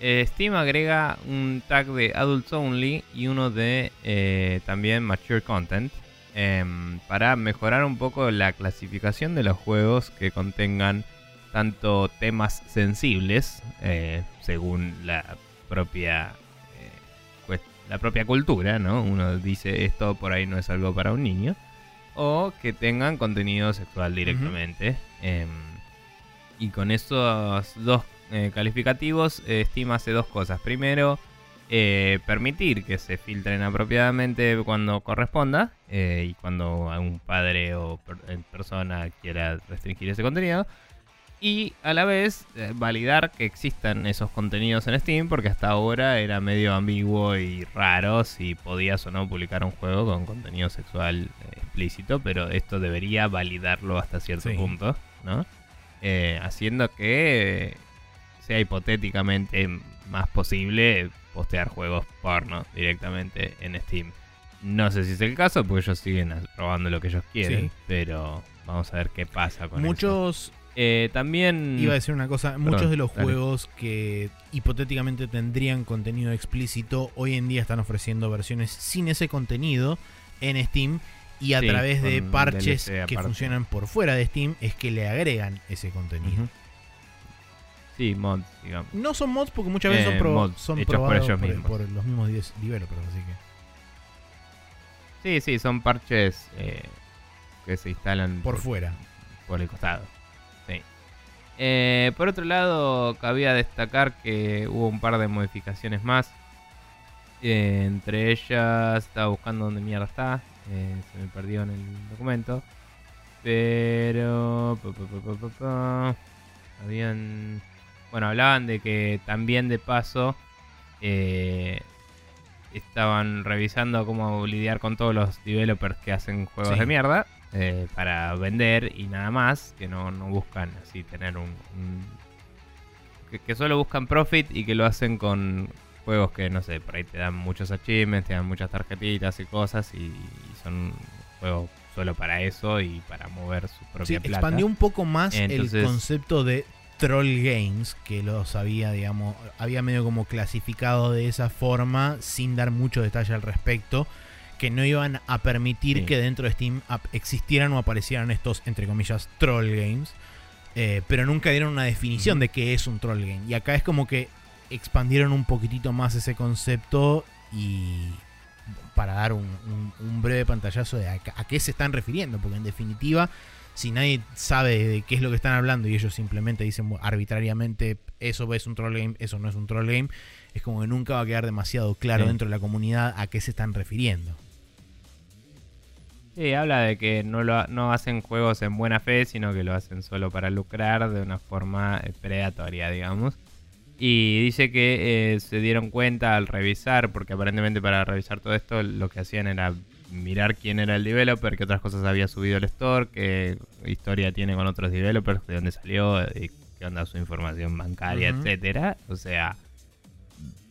eh, Steam agrega un tag de Adults Only y uno de eh, también Mature Content. em, para mejorar un poco la clasificación de los juegos que contengan tanto temas sensibles, eh, según la propia eh, la propia cultura, ¿no? Uno dice esto por ahí no es algo para un niño, o que tengan contenido sexual directamente. Em, y con esos dos eh, calificativos, Steam hace dos cosas. Primero, permitir que se filtren apropiadamente cuando corresponda y cuando un padre o persona quiera restringir ese contenido y a la vez eh, validar que existan esos contenidos en Steam, porque hasta ahora era medio ambiguo y raro si podías o no publicar un juego con contenido sexual eh, explícito, pero esto debería validarlo hasta cierto punto, ¿no? Eh, haciendo que sea hipotéticamente más posible postear juegos porno directamente en Steam. No sé si es el caso, porque ellos siguen robando lo que ellos quieren, pero vamos a ver qué pasa con Muchos eh, también. Iba a decir una cosa: muchos de los juegos que hipotéticamente tendrían contenido explícito, hoy en día están ofreciendo versiones sin ese contenido en Steam. Y a través de parches que funcionan por fuera de Steam, es que le agregan ese contenido. Sí, mods, digamos. No son mods porque muchas veces son, eh, pro, son probados por, los mismos developers, así que. Sí, sí, son parches eh, que se instalan por fuera. Por el costado. Eh, por otro lado, cabía destacar que hubo un par de modificaciones más. Eh, entre ellas, estaba buscando dónde mierda está. Eh, se me perdió en el documento. Pero... habían... Bueno, hablaban de que también de paso estaban revisando cómo lidiar con todos los developers que hacen juegos de mierda. Eh, para vender y nada más, que no, buscan así tener un... que, solo buscan profit y que lo hacen con juegos que, no sé, por ahí te dan muchos achievements, te dan muchas tarjetitas y cosas y, son juegos solo para eso y para mover su propia sí, expandió un poco más el concepto de troll games que los había digamos había medio como clasificado de esa forma sin dar mucho detalle al respecto que no iban a permitir que dentro de Steam existieran o aparecieran estos, entre comillas, troll games. Eh, pero nunca dieron una definición de qué es un troll game. Y acá es como que expandieron un poquitito más ese concepto y para dar un, breve pantallazo de a, qué se están refiriendo. Porque en definitiva, si nadie sabe de qué es lo que están hablando y ellos simplemente dicen arbitrariamente eso es un troll game, eso no es un troll game, es como que nunca va a quedar demasiado claro dentro de la comunidad a qué se están refiriendo. Sí, habla de que no, lo, no hacen juegos en buena fe, sino que lo hacen solo para lucrar de una forma eh, predatoria, digamos. Y dice que eh, se dieron cuenta al revisar, porque aparentemente para revisar todo esto lo que hacían era mirar quién era el developer, qué otras cosas había subido el store, qué historia tiene con otros developers, de dónde salió, y qué onda su información bancaria, etcétera. O sea,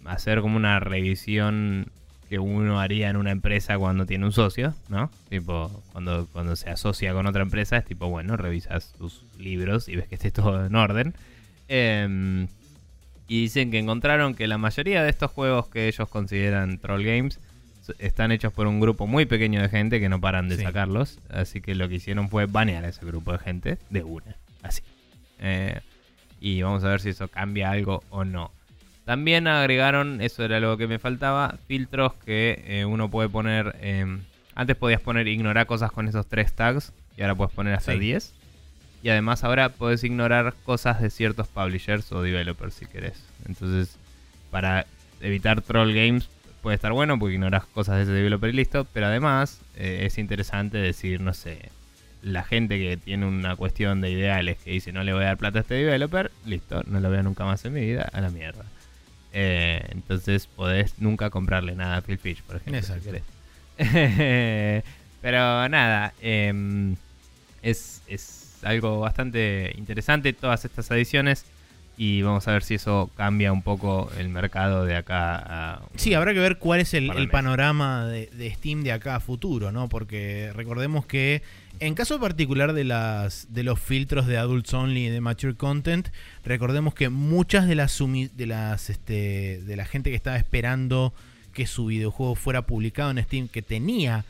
hacer como una revisión que uno haría en una empresa cuando tiene un socio, ¿no? Tipo, cuando, cuando se asocia con otra empresa, es tipo, bueno, revisas tus libros y ves que esté todo en orden. Em, y dicen que encontraron que la mayoría de estos juegos que ellos consideran troll games están hechos por un grupo muy pequeño de gente que no paran de sacarlos. Así que lo que hicieron fue banear a ese grupo de gente de una. Así. Eh, y vamos a ver si eso cambia algo o no. También agregaron, eso era lo que me faltaba, filtros que eh, uno puede poner. Em, antes podías poner ignorar cosas con esos tres tags y ahora puedes poner hasta 10. Y además ahora puedes ignorar cosas de ciertos publishers o developers si querés. Entonces, para evitar troll games puede estar bueno porque ignoras cosas de ese developer y listo. Pero además eh, es interesante decir, no sé, la gente que tiene una cuestión de ideales que dice no le voy a dar plata a este developer, listo, no lo veo nunca más en mi vida, a la mierda. Eh, entonces podés nunca comprarle nada a Phil Fish, por ejemplo. Si Pero nada, em, es, es algo bastante interesante todas estas ediciones y vamos a ver si eso cambia un poco el mercado de acá a... Sí, habrá que ver cuál es el, panorama de, Steam de acá a futuro, ¿no? Porque recordemos que en caso particular de, las, de los filtros de Adults Only y de Mature Content, recordemos que muchas de las, de, las este, de la gente que estaba esperando que su videojuego fuera publicado en Steam, que tenía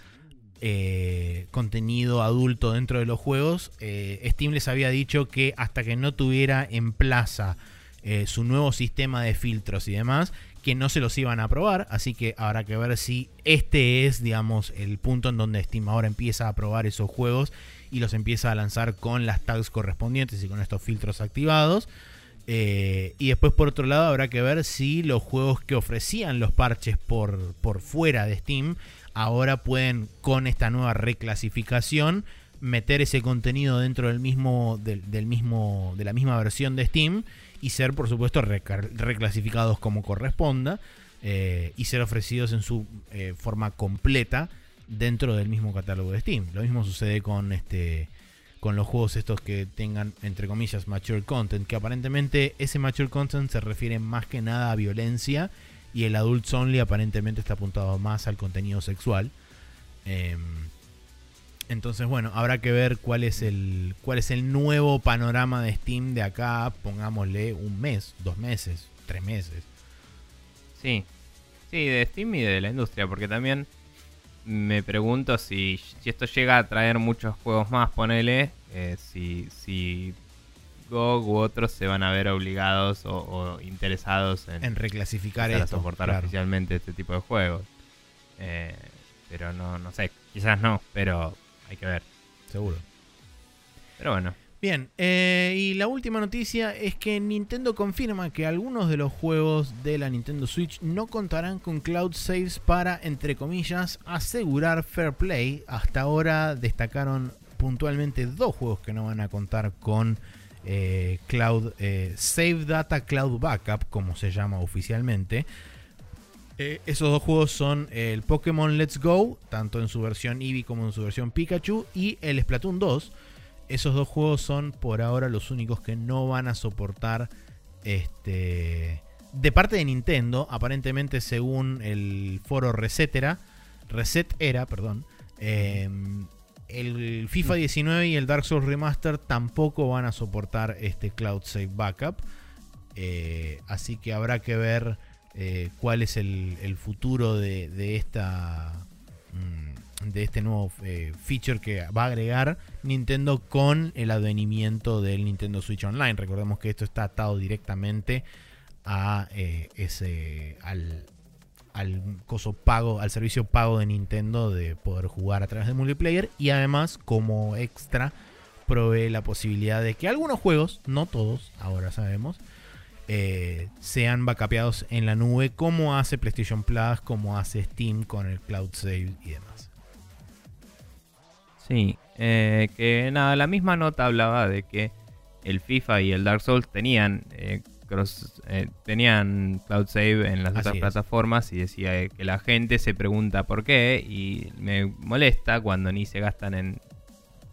eh, contenido adulto dentro de los juegos. Eh, Steam les había dicho que hasta que no tuviera en plaza eh, su nuevo sistema de filtros y demás, que no se los iban a probar. Así que habrá que ver si este es, digamos, el punto en donde Steam ahora empieza a probar esos juegos y los empieza a lanzar con las tags correspondientes y con estos filtros activados. y después por otro lado habrá que ver si los juegos que ofrecían los parches por, por fuera de Steam ahora pueden con esta nueva reclasificación meter ese contenido dentro del mismo, del, mismo, de la misma versión de Steam y ser por supuesto reclasificados como corresponda eh, y ser ofrecidos en su eh, forma completa dentro del mismo catálogo de Steam. Lo mismo sucede con este con los juegos estos que tengan entre comillas mature content, que aparentemente ese mature content se refiere más que nada a violencia y el Adults Only aparentemente está apuntado más al contenido sexual. Em, entonces, bueno, habrá que ver cuál es el cuál es el nuevo panorama de Steam de acá, pongámosle un mes, dos meses, tres meses. Sí, sí, de Steam y de la industria, porque también me pregunto si, si esto llega a traer muchos juegos más, ponele, eh, si, si GOG u otros se van a ver obligados o, interesados en, reclasificar esto, soportar oficialmente este tipo de juegos. Eh, pero no, no sé, quizás no, pero hay que ver. Seguro. Pero bueno. Bien, eh, y la última noticia es que Nintendo confirma que algunos de los juegos de la Nintendo Switch no contarán con cloud saves para, entre comillas, asegurar fair play. Hasta ahora destacaron puntualmente dos juegos que no van a contar con eh, Cloud eh, Save Data Cloud Backup, como se llama oficialmente. Eh, esos dos juegos son el Pokémon Let's Go, tanto en su versión Eevee como en su versión Pikachu, y el Splatoon 2. Esos dos juegos son por ahora los únicos que no van a soportar este de parte de Nintendo, aparentemente según el foro Resetera, Reset Era, perdón, el FIFA 19 y el Dark Souls Remaster tampoco van a soportar este Cloud Save Backup. Eh, así que habrá que ver eh, cuál es el, futuro de, esta mm, de este nuevo eh, feature que va a agregar Nintendo con el advenimiento del Nintendo Switch Online. Recordemos que esto está atado directamente a ese al, al coso pago, al servicio pago de Nintendo de poder jugar a través de multiplayer y además como extra provee la posibilidad de que algunos juegos, no todos, ahora sabemos, eh, sean backupeados en la nube como hace PlayStation Plus, como hace Steam con el Cloud Save y demás. Sí, eh, que nada, la misma nota hablaba de que el FIFA y el Dark Souls tenían eh, eh, tenían Cloud Save en las otras plataformas y decía que la gente se pregunta por qué y me molesta cuando ni se gastan en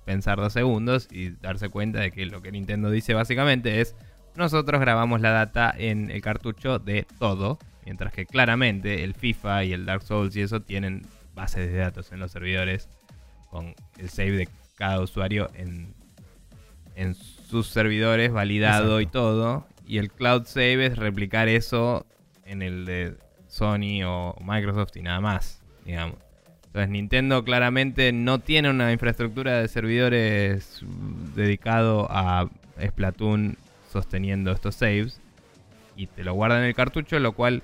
pensar dos segundos y darse cuenta de que lo que Nintendo dice básicamente es nosotros grabamos la data en el cartucho de todo, mientras que claramente el FIFA y el Dark Souls y eso tienen bases de datos en los servidores con el save de cada usuario en, en sus servidores validado y todo y el cloud save es replicar eso en el de Sony o Microsoft y nada más, digamos. Entonces Nintendo claramente no tiene una infraestructura de servidores dedicado a Splatoon sosteniendo estos saves y te lo guarda en el cartucho, lo cual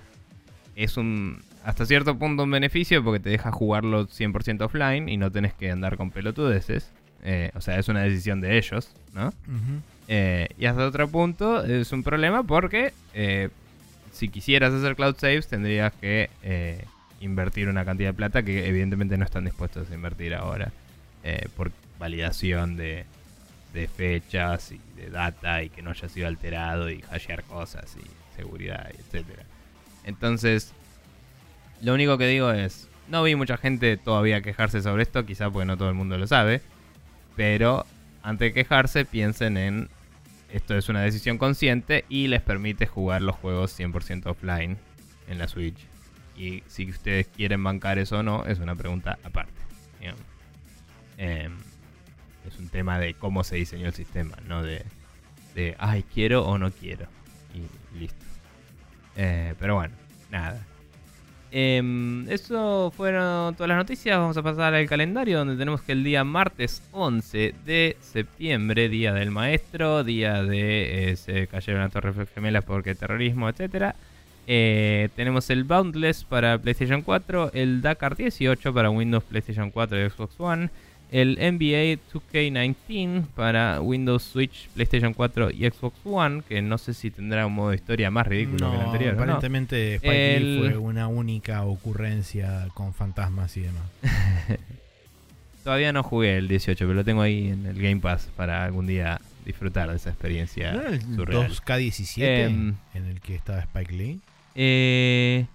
es un hasta cierto punto un beneficio porque te deja jugarlo 100% offline y no tenés que andar con pelotudeces. Eh, o sea, es una decisión de ellos, ¿no? Eh, y hasta otro punto es un problema porque eh, si quisieras hacer cloud saves tendrías que eh, invertir una cantidad de plata que evidentemente no están dispuestos a invertir ahora por validación de, fechas y de data y que no haya sido alterado y hashear cosas y seguridad, etcétera. Entonces, lo único que digo es, no vi mucha gente todavía quejarse sobre esto, quizá porque no todo el mundo lo sabe, pero antes de quejarse piensen en esto es una decisión consciente y les permite jugar los juegos 100% offline en la Switch. Y si ustedes quieren bancar eso o no, es una pregunta aparte. Em, es un tema de cómo se diseñó el sistema, no de, de ay, quiero o no quiero. Y listo. Eh, pero bueno, nada. Em, eso fueron todas las noticias. Vamos a pasar al calendario donde tenemos que el día martes 11 de septiembre, día del maestro, día de eh, se cayeron las torres gemelas porque terrorismo, etcétera. Eh, tenemos el Boundless para PlayStation 4, el Dakar 18 para Windows, PlayStation 4 y Xbox One el NBA 2K19 para Windows, Switch, PlayStation 4 y Xbox One, que no sé si tendrá un modo de historia más ridículo que el anterior. Aparentemente Spike fue una única ocurrencia con fantasmas y demás. Todavía no jugué el 18, pero lo tengo ahí en el Game Pass para algún día disfrutar de esa experiencia. ¿No era el 2K17 em, en el que estaba Spike Lee? Eh,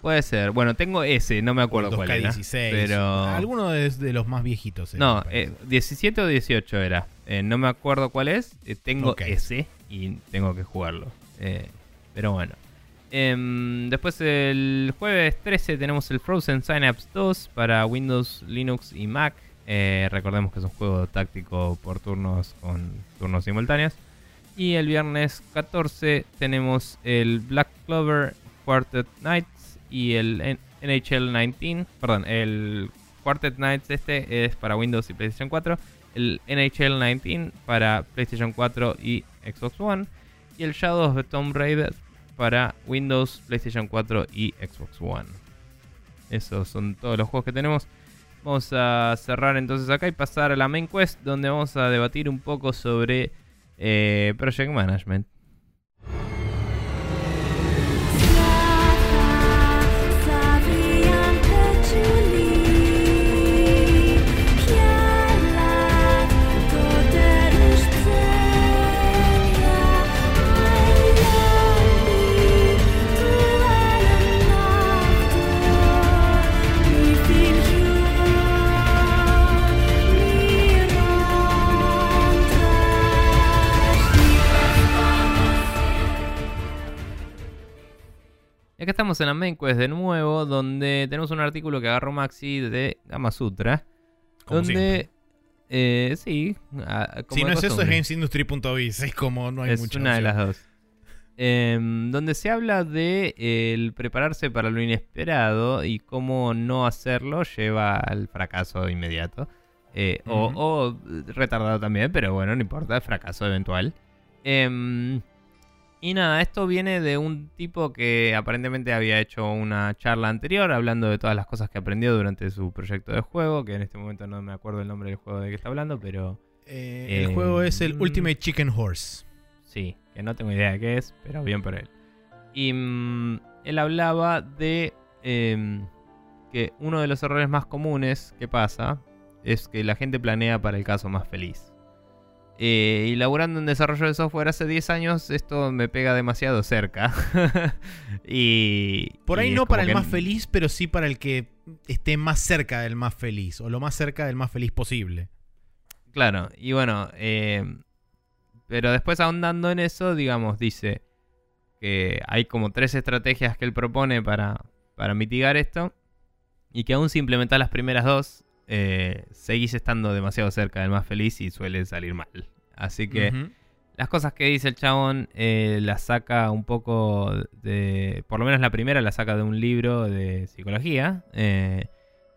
Puede ser. Bueno, tengo ese, no me acuerdo cuál era. Pero... Alguno es de los más viejitos. Eh, no, 17 eh, o 18 era. Eh, no me acuerdo cuál es. tengo ese y tengo que jugarlo. pero bueno. Em, después el jueves 13 tenemos el Frozen Synapse 2 para Windows, Linux y Mac. recordemos que es un juego táctico por turnos con turnos simultáneos. Y el viernes 14 tenemos el Black Clover Quartet Night y el NHL 19, perdón, el Quartet Nights este es para Windows y PlayStation 4, el NHL 19 para PlayStation 4 y Xbox One y el Shadow of Tomb Raider para Windows, PlayStation 4 y Xbox One. Esos son todos los juegos que tenemos. Vamos a cerrar entonces acá y pasar a la main quest donde vamos a debatir un poco sobre eh, Project Management. Y acá estamos en la main quest de nuevo, donde tenemos un artículo que agarró Maxi de Gamasutra. donde, eh, sí. si no es eso, es GamesIndustry.biz. Es como no hay Es una de las dos. Em, donde se habla de el prepararse para lo inesperado y cómo no hacerlo lleva al fracaso inmediato. Eh, o, retardado también, pero bueno, no importa, fracaso eventual. Eh, y nada, esto viene de un tipo que aparentemente había hecho una charla anterior hablando de todas las cosas que aprendió durante su proyecto de juego, que en este momento no me acuerdo el nombre del juego de que está hablando, pero... Eh, el juego es el mm, Ultimate Chicken Horse. Sí, que no tengo idea de qué es, pero bien por él. Y mm, él hablaba de em, que uno de los errores más comunes que pasa es que la gente planea para el caso más feliz. Eh, y laburando en desarrollo de software hace 10 años, esto me pega demasiado cerca. y. Por ahí no para el más feliz, pero sí para el que esté más cerca del más feliz. O lo más cerca del más feliz posible. Claro, y bueno. Eh, pero después ahondando en eso, digamos, dice que hay como tres estrategias que él propone para, para mitigar esto. Y que aún si implementas las primeras dos, eh, seguís estando demasiado cerca del más feliz y suele salir mal. Así que las cosas que dice el chabón eh, las saca un poco de, por lo menos la primera la saca de un libro de psicología, eh,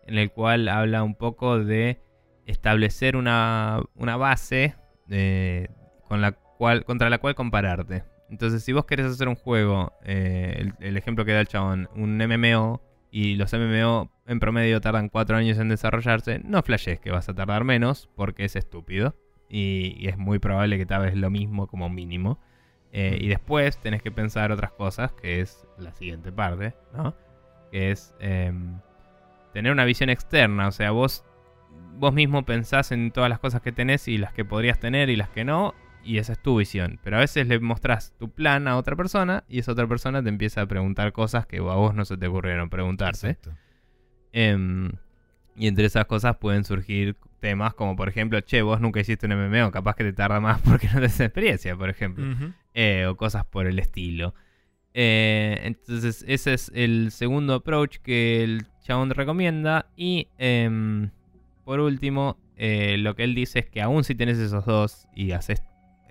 en el cual habla un poco de establecer una, base con la cual, contra la cual compararte. Entonces, si vos querés hacer un juego, el, el, ejemplo que da el chabón, un MMO, y los MMO en promedio tardan 4 años en desarrollarse, no flashes que vas a tardar menos porque es estúpido y, es muy probable que tal vez lo mismo como mínimo. Eh, y después tenés que pensar otras cosas, que es la siguiente parte, ¿no? Que es em, tener una visión externa, o sea, vos, vos mismo pensás en todas las cosas que tenés y las que podrías tener y las que no, y esa es tu visión. Pero a veces le mostrás tu plan a otra persona y esa otra persona te empieza a preguntar cosas que a vos no se te ocurrieron preguntarse. Em, y entre esas cosas pueden surgir temas como, por ejemplo, che, vos nunca hiciste un MMO, capaz que te tarda más porque no tenés experiencia, por ejemplo. Eh, o cosas por el estilo. Eh, entonces, ese es el segundo approach que el chabón recomienda. Y em, por último, eh, lo que él dice es que aún si tenés esos dos y haces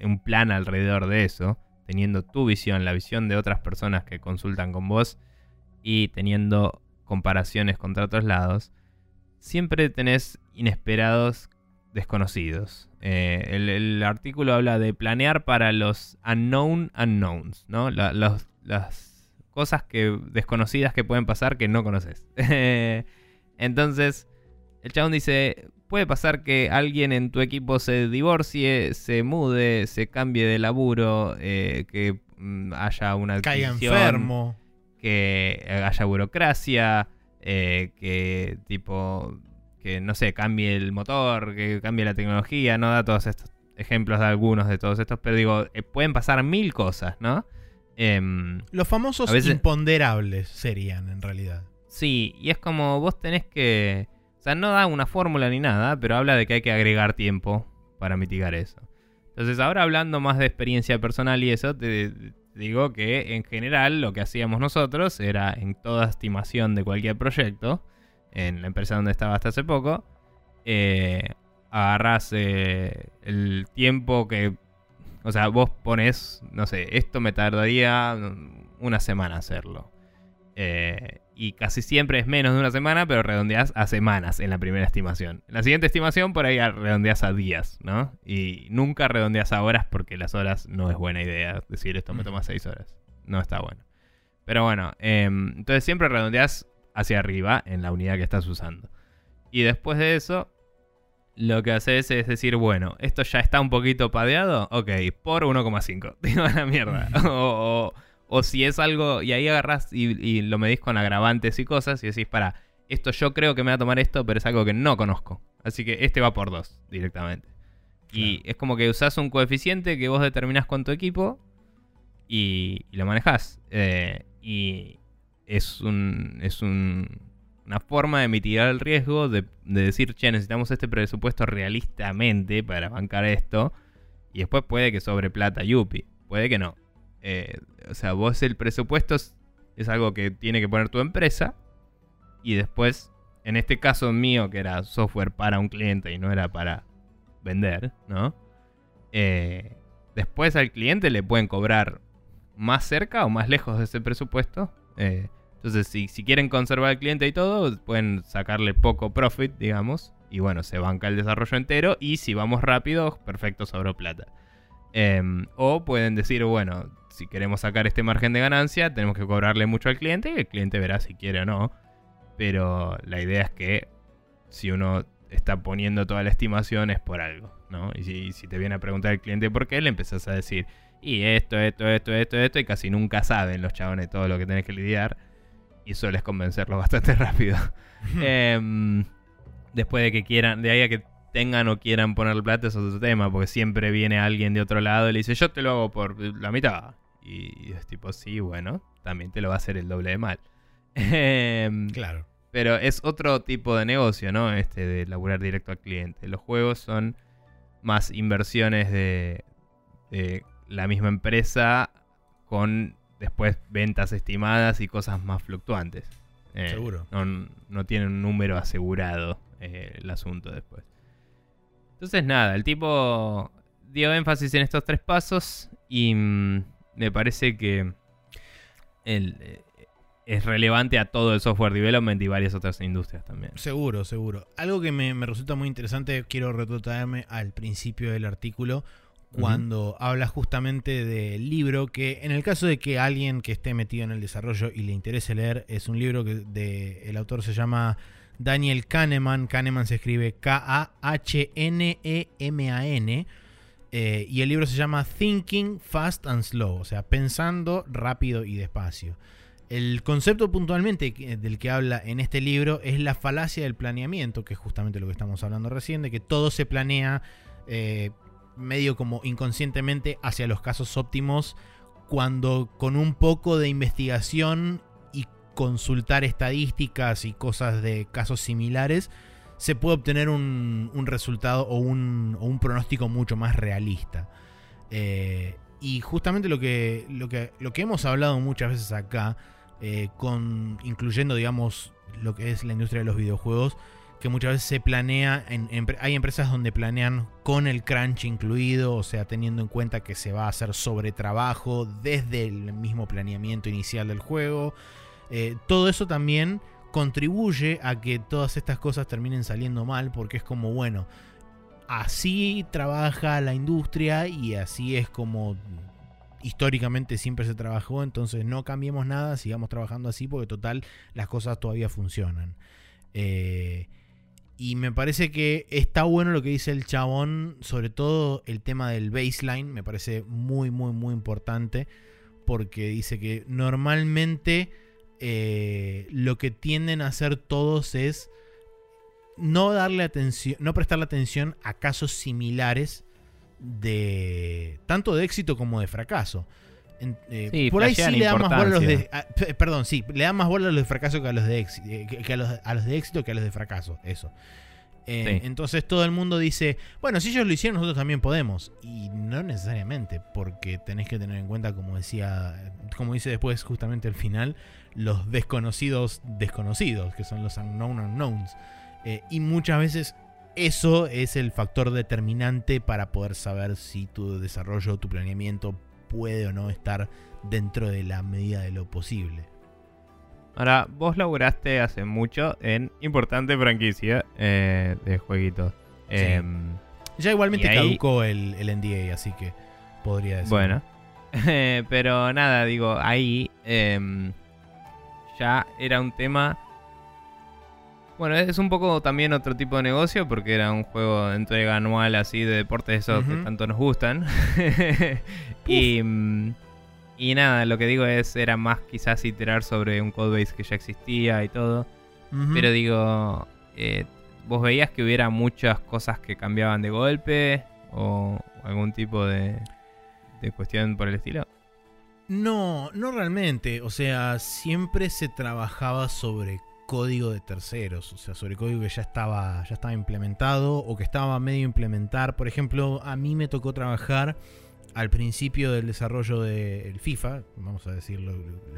un plan alrededor de eso, teniendo tu visión, la visión de otras personas que consultan con vos, y teniendo comparaciones contra otros lados, siempre tenés inesperados desconocidos. Eh, el, artículo habla de planear para los unknown unknowns, ¿no? las cosas que desconocidas que pueden pasar que no conoces. Entonces, el chabón dice, puede pasar que alguien en tu equipo se divorcie, se mude, se cambie de laburo, eh, que mm, haya una caiga enfermo, que haya burocracia, eh, que tipo que no sé, cambie el motor, que cambie la tecnología, no da todos estos ejemplos de algunos de todos estos, pero digo, eh, pueden pasar mil cosas, ¿no? Em, Los famosos imponderables serían en realidad. Sí, y es como vos tenés que... O sea, no da una fórmula ni nada, pero habla de que hay que agregar tiempo para mitigar eso. Entonces, ahora hablando más de experiencia personal y eso, te digo que en general lo que hacíamos nosotros era en toda estimación de cualquier proyecto, en la empresa donde estaba hasta hace poco, eh, eh, el tiempo que... O sea, vos pones, no sé, esto me tardaría una semana hacerlo. Eh, y casi siempre es menos de una semana, pero redondeas a semanas en la primera estimación. En la siguiente estimación por ahí redondeas a días, ¿no? Y nunca redondeas a horas porque las horas no es buena idea. Decir esto me toma seis horas. No está bueno. Pero bueno, em, entonces siempre redondeas hacia arriba en la unidad que estás usando. Y después de eso, lo que haces es decir, bueno, esto ya está un poquito padeado, ok, por 1,5. Digo, a la mierda. o, si es algo, y ahí agarras y, lo medís con agravantes y cosas y decís, para, esto yo creo que me va a tomar esto, pero es algo que no conozco. Así que este va por 2 directamente. Y es como que usás un coeficiente que vos determinás con tu equipo y, lo manejás. Eh, y, es, un, es una forma de mitigar el riesgo de, decir, che, necesitamos este presupuesto realistamente para bancar esto. Y después puede que sobre plata Yupi. Puede que no. Eh, o sea, vos el presupuesto es, algo que tiene que poner tu empresa. Y después, en este caso mío, que era software para un cliente y no era para vender, ¿no? Eh, después al cliente le pueden cobrar más cerca o más lejos de ese presupuesto. Eh, entonces, si, quieren conservar al cliente y todo, pueden sacarle poco profit, digamos. Y bueno, se banca el desarrollo entero. Y si vamos rápido, perfecto, sobró plata. Em, o pueden decir, bueno, si queremos sacar este margen de ganancia, tenemos que cobrarle mucho al cliente y el cliente verá si quiere o no. Pero la idea es que si uno está poniendo toda la estimación es por algo, ¿no? Y si, si te viene a preguntar el cliente por qué, le empezás a decir, y esto, esto, esto, esto, esto, y casi nunca saben los chabones todo lo que tenés que lidiar y sueles convencerlos bastante rápido. Em, después de que quieran, de ahí a que tengan o quieran poner plata es otro tema, porque siempre viene alguien de otro lado y le dice, yo te lo hago por la mitad. Y es tipo, sí, bueno, también te lo va a hacer el doble de mal. Em, claro. Pero es otro tipo de negocio, ¿no? Este de laburar directo al cliente. Los juegos son más inversiones de, de la misma empresa con después ventas estimadas y cosas más fluctuantes. Eh, Seguro. No, tiene un número asegurado eh, el asunto después. Entonces nada, el tipo dio énfasis en estos tres pasos y mm, me parece que eh, es relevante a todo el software development y varias otras industrias también. Seguro, seguro. Algo que me, me resulta muy interesante, quiero retrotraerme al principio del artículo, cuando habla justamente del libro, que en el caso de que alguien que esté metido en el desarrollo y le interese leer, es un libro que de, el autor se llama Daniel Kahneman, Kahneman se escribe K-A-H-N-E-M-A-N, eh, y el libro se llama Thinking Fast and Slow, o sea, pensando rápido y despacio. El concepto puntualmente del que habla en este libro es la falacia del planeamiento, que es justamente lo que estamos hablando recién, de que todo se planea eh, medio como inconscientemente hacia los casos óptimos cuando con un poco de investigación y consultar estadísticas y cosas de casos similares se puede obtener un, resultado o un, pronóstico mucho más realista. Eh, y justamente lo que, lo, que, lo que hemos hablado muchas veces acá, eh, con, incluyendo digamos lo que es la industria de los videojuegos, que muchas veces se planea, hay empresas donde planean con el crunch incluido, o sea, teniendo en cuenta que se va a hacer sobre trabajo desde el mismo planeamiento inicial del juego. Eh, todo eso también contribuye a que todas estas cosas terminen saliendo mal porque es como, bueno, así trabaja la industria y así es como históricamente siempre se trabajó, entonces no cambiemos nada, sigamos trabajando así porque total las cosas todavía funcionan. Eh, y me parece que está bueno lo que dice el chabón, sobre todo el tema del baseline, me parece muy, muy, muy importante, porque dice que normalmente eh, lo que tienden a hacer todos es no darle atención, no prestarle atención a casos similares de tanto de éxito como de fracaso. Eh, por ahí sí le dan más bola a los de. perdón, sí, le dan más bola a los de fracaso que a los de éxito, eh, que, a, los, de éxito que a los de fracaso. Eso. Eh, entonces todo el mundo dice, bueno, si ellos lo hicieron, nosotros también podemos. Y no necesariamente, porque tenés que tener en cuenta, como decía, como dice después justamente al final, los desconocidos desconocidos, que son los unknown unknowns. y muchas veces eso es el factor determinante para poder saber si tu desarrollo, tu planeamiento puede o no estar dentro de la medida de lo posible. Ahora, vos laburaste hace mucho en importante franquicia eh, de jueguitos. Em, ya igualmente caducó el, el, NDA, así que podría decir. Bueno, pero nada, digo, ahí em, ya era un tema bueno, es un poco también otro tipo de negocio porque era un juego de entrega anual así de deportes esos que tanto nos gustan. y, y nada, lo que digo es, era más quizás iterar sobre un codebase que ya existía y todo. Pero digo, eh, ¿vos veías que hubiera muchas cosas que cambiaban de golpe o algún tipo de, de cuestión por el estilo? No, no realmente. O sea, siempre se trabajaba sobre código de terceros, o sea, sobre código que ya estaba, ya estaba implementado o que estaba medio implementar. Por ejemplo, a mí me tocó trabajar al principio del desarrollo del FIFA, vamos a decir lo,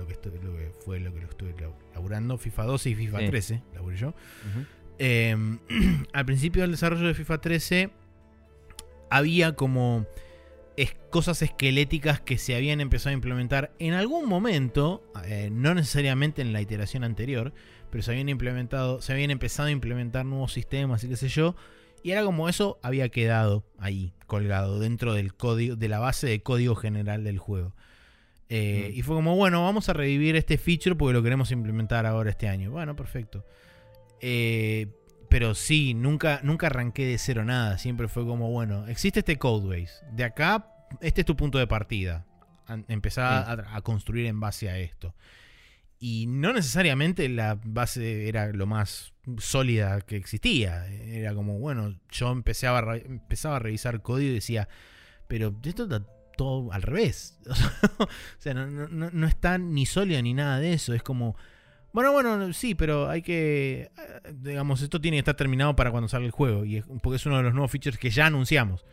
que, fue lo que lo estuve laburando, FIFA 12 y FIFA 13, laburé yo. Em, al principio del desarrollo de FIFA 13 había como cosas esqueléticas que se habían empezado a implementar en algún momento, eh, no necesariamente en la iteración anterior, pero se habían implementado, se habían empezado a implementar nuevos sistemas y qué sé yo. Y era como eso había quedado ahí, colgado, dentro del código, de la base de código general del juego. Eh, mm. Y fue como, bueno, vamos a revivir este feature porque lo queremos implementar ahora este año. Bueno, perfecto. Eh, pero sí, nunca, nunca arranqué de cero nada. Siempre fue como, bueno, existe este codebase. De acá, este es tu punto de partida. Empezar a, construir en base a esto. Y no necesariamente la base era lo más sólida que existía. Era como, bueno, yo empecé a, empezaba a revisar código y decía, pero esto está todo al revés. o sea, no, no, no, está ni sólida ni nada de eso. Es como, bueno, bueno, sí, pero hay que, eh, digamos, esto tiene que estar terminado para cuando salga el juego. Y es, porque es uno de los nuevos features que ya anunciamos.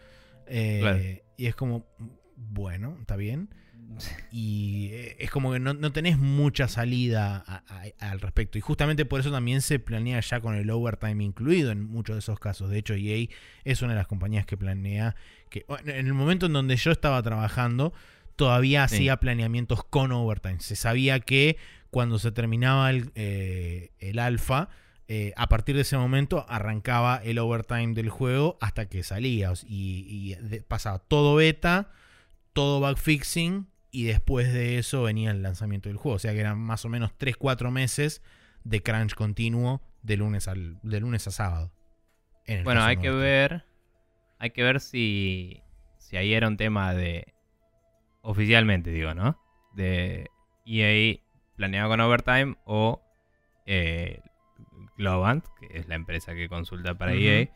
Eh, y es como, bueno, está bien. Y eh, es como que no, tenés mucha salida al respecto. Y justamente por eso también se planea ya con el overtime incluido en muchos de esos casos. De hecho, EA es una de las compañías que planea que en el momento en donde yo estaba trabajando, todavía hacía planeamientos con overtime. Se sabía que cuando se terminaba el, eh, el alfa, eh, a partir de ese momento arrancaba el overtime del juego hasta que salía. Y, pasaba todo beta, todo bug fixing y después de eso venía el lanzamiento del juego. O sea que eran más o menos 3-4 meses de crunch continuo de lunes, al, de lunes a sábado. bueno, hay que ver. Hay que ver si, si ahí era un tema de. Oficialmente, digo, ¿no? De EA planeado con Overtime o eh, Globant, que es la empresa que consulta para EA,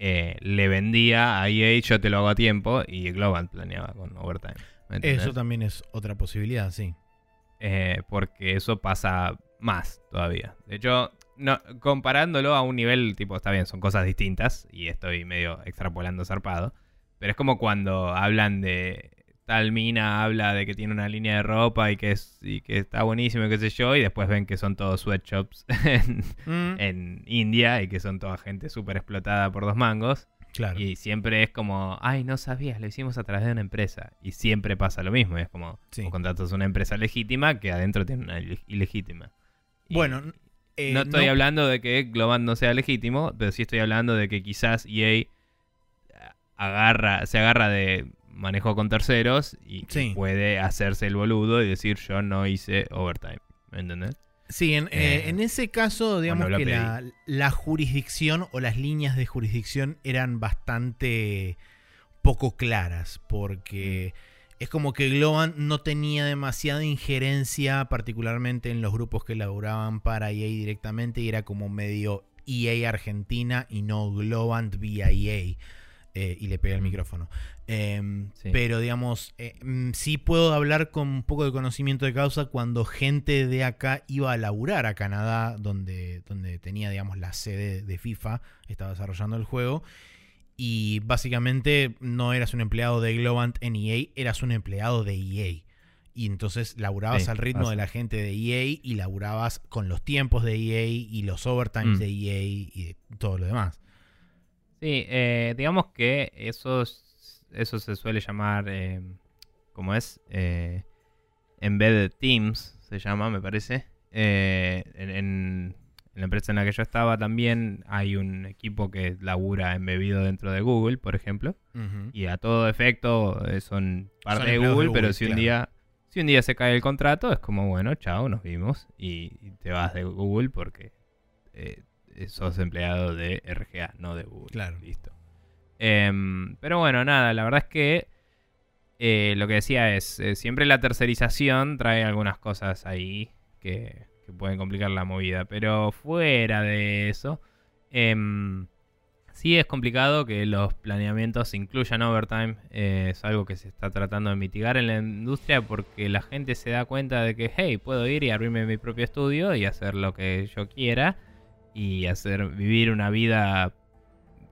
eh, le vendía a EA, yo te lo hago a tiempo, y Globant planeaba con Overtime. Eso también es otra posibilidad, sí. Eh, porque eso pasa más todavía. De hecho, no, comparándolo a un nivel, tipo, está bien, son cosas distintas y estoy medio extrapolando zarpado. Pero es como cuando hablan de. Tal mina habla de que tiene una línea de ropa y que, es, y que está buenísimo y qué sé yo, y después ven que son todos sweatshops en, mm. en India y que son toda gente súper explotada por dos mangos. Claro. Y siempre es como, ay, no sabías, lo hicimos a través de una empresa. Y siempre pasa lo mismo. Es como, Sí. vos contratas una empresa legítima que adentro tiene una ile- ilegítima. Y bueno, eh, no estoy hablando de que Globant no sea legítimo, pero sí estoy hablando de que quizás EA agarra, se agarra de manejo con terceros y, Sí. puede hacerse el boludo y decir yo no hice overtime. ¿Me entendés? Sí, en, eh, Eh, en ese caso, digamos que la, la jurisdicción o las líneas de jurisdicción eran bastante poco claras, porque es como que Globant no tenía demasiada injerencia, particularmente en los grupos que elaboraban para EA directamente, y era como medio EA Argentina y no Globant vía EA. Eh, y le pegué el Mm. micrófono. Em, Sí. Pero, digamos, eh, mm, sí puedo hablar con un poco de conocimiento de causa cuando gente de acá iba a laburar a Canadá, donde, donde tenía, digamos, la sede de FIFA, estaba desarrollando el juego. Y básicamente no eras un empleado de Globant en EA, eras un empleado de EA. Y entonces laburabas Sí, al ritmo de la gente de EA y laburabas con los tiempos de EA y los overtimes Mm. de EA y de todo lo demás. Sí, eh, digamos que eso, es- eso se suele llamar, eh, ¿cómo es? Eh, embedded Teams, se llama, me parece. Eh, en, en- en la empresa en la que yo estaba también hay un equipo que labura embebido dentro de Google, por ejemplo. Y a todo efecto eh, son parte Son de Google, de pero si un día si un día se cae el contrato es como bueno, chao, nos vimos y, y te vas de Google porque eh, sos empleado de RGA, no de Google. Claro. Listo. Em, pero bueno, nada, la verdad es que eh, lo que decía es, eh, siempre la tercerización trae algunas cosas ahí que, que pueden complicar la movida, pero fuera de eso, em, sí es complicado que los planeamientos incluyan overtime, eh, es algo que se está tratando de mitigar en la industria porque la gente se da cuenta de que, hey, puedo ir y abrirme mi propio estudio y hacer lo que yo quiera y hacer vivir una vida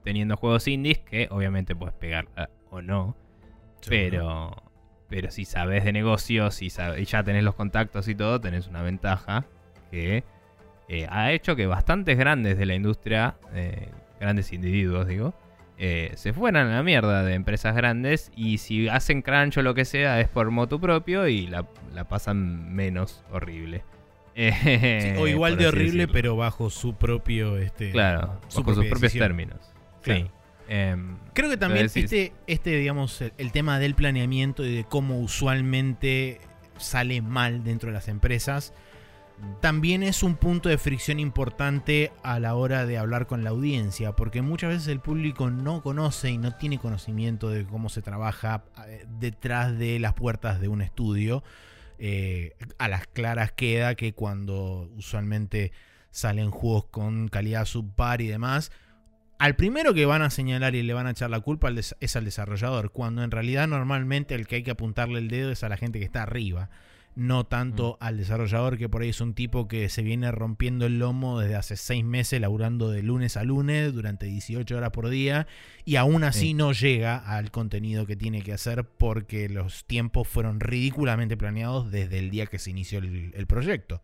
teniendo juegos indies que obviamente puedes pegar o no, pero pero si sabes de negocios y, sab- y ya tenés los contactos y todo, tenés una ventaja que eh, ha hecho que bastantes grandes de la industria, eh, grandes individuos digo, eh, se fueran a la mierda de empresas grandes y si hacen crunch o lo que sea es por moto propio y la, la pasan menos horrible. Eh, Sí, o igual por de horrible, decirlo. pero bajo su propio. Este, Claro, su bajo sus propios decisión. términos. Claro. Sí. Em, Creo que también decís- este, este, digamos, el, el tema del planeamiento y de cómo usualmente sale mal dentro de las empresas, también es un punto de fricción importante a la hora de hablar con la audiencia, porque muchas veces el público no conoce y no tiene conocimiento de cómo se trabaja eh, detrás de las puertas de un estudio. Eh, a las claras queda que cuando usualmente salen juegos con calidad subpar y demás, al primero que van a señalar y le van a echar la culpa es al desarrollador, cuando en realidad normalmente el que hay que apuntarle el dedo es a la gente que está arriba, no tanto al desarrollador que por ahí es un tipo que se viene rompiendo el lomo desde hace seis meses, laburando de lunes a lunes durante 18 horas por día y aún así Sí. no llega al contenido que tiene que hacer porque los tiempos fueron ridículamente planeados desde el día que se inició el, el proyecto.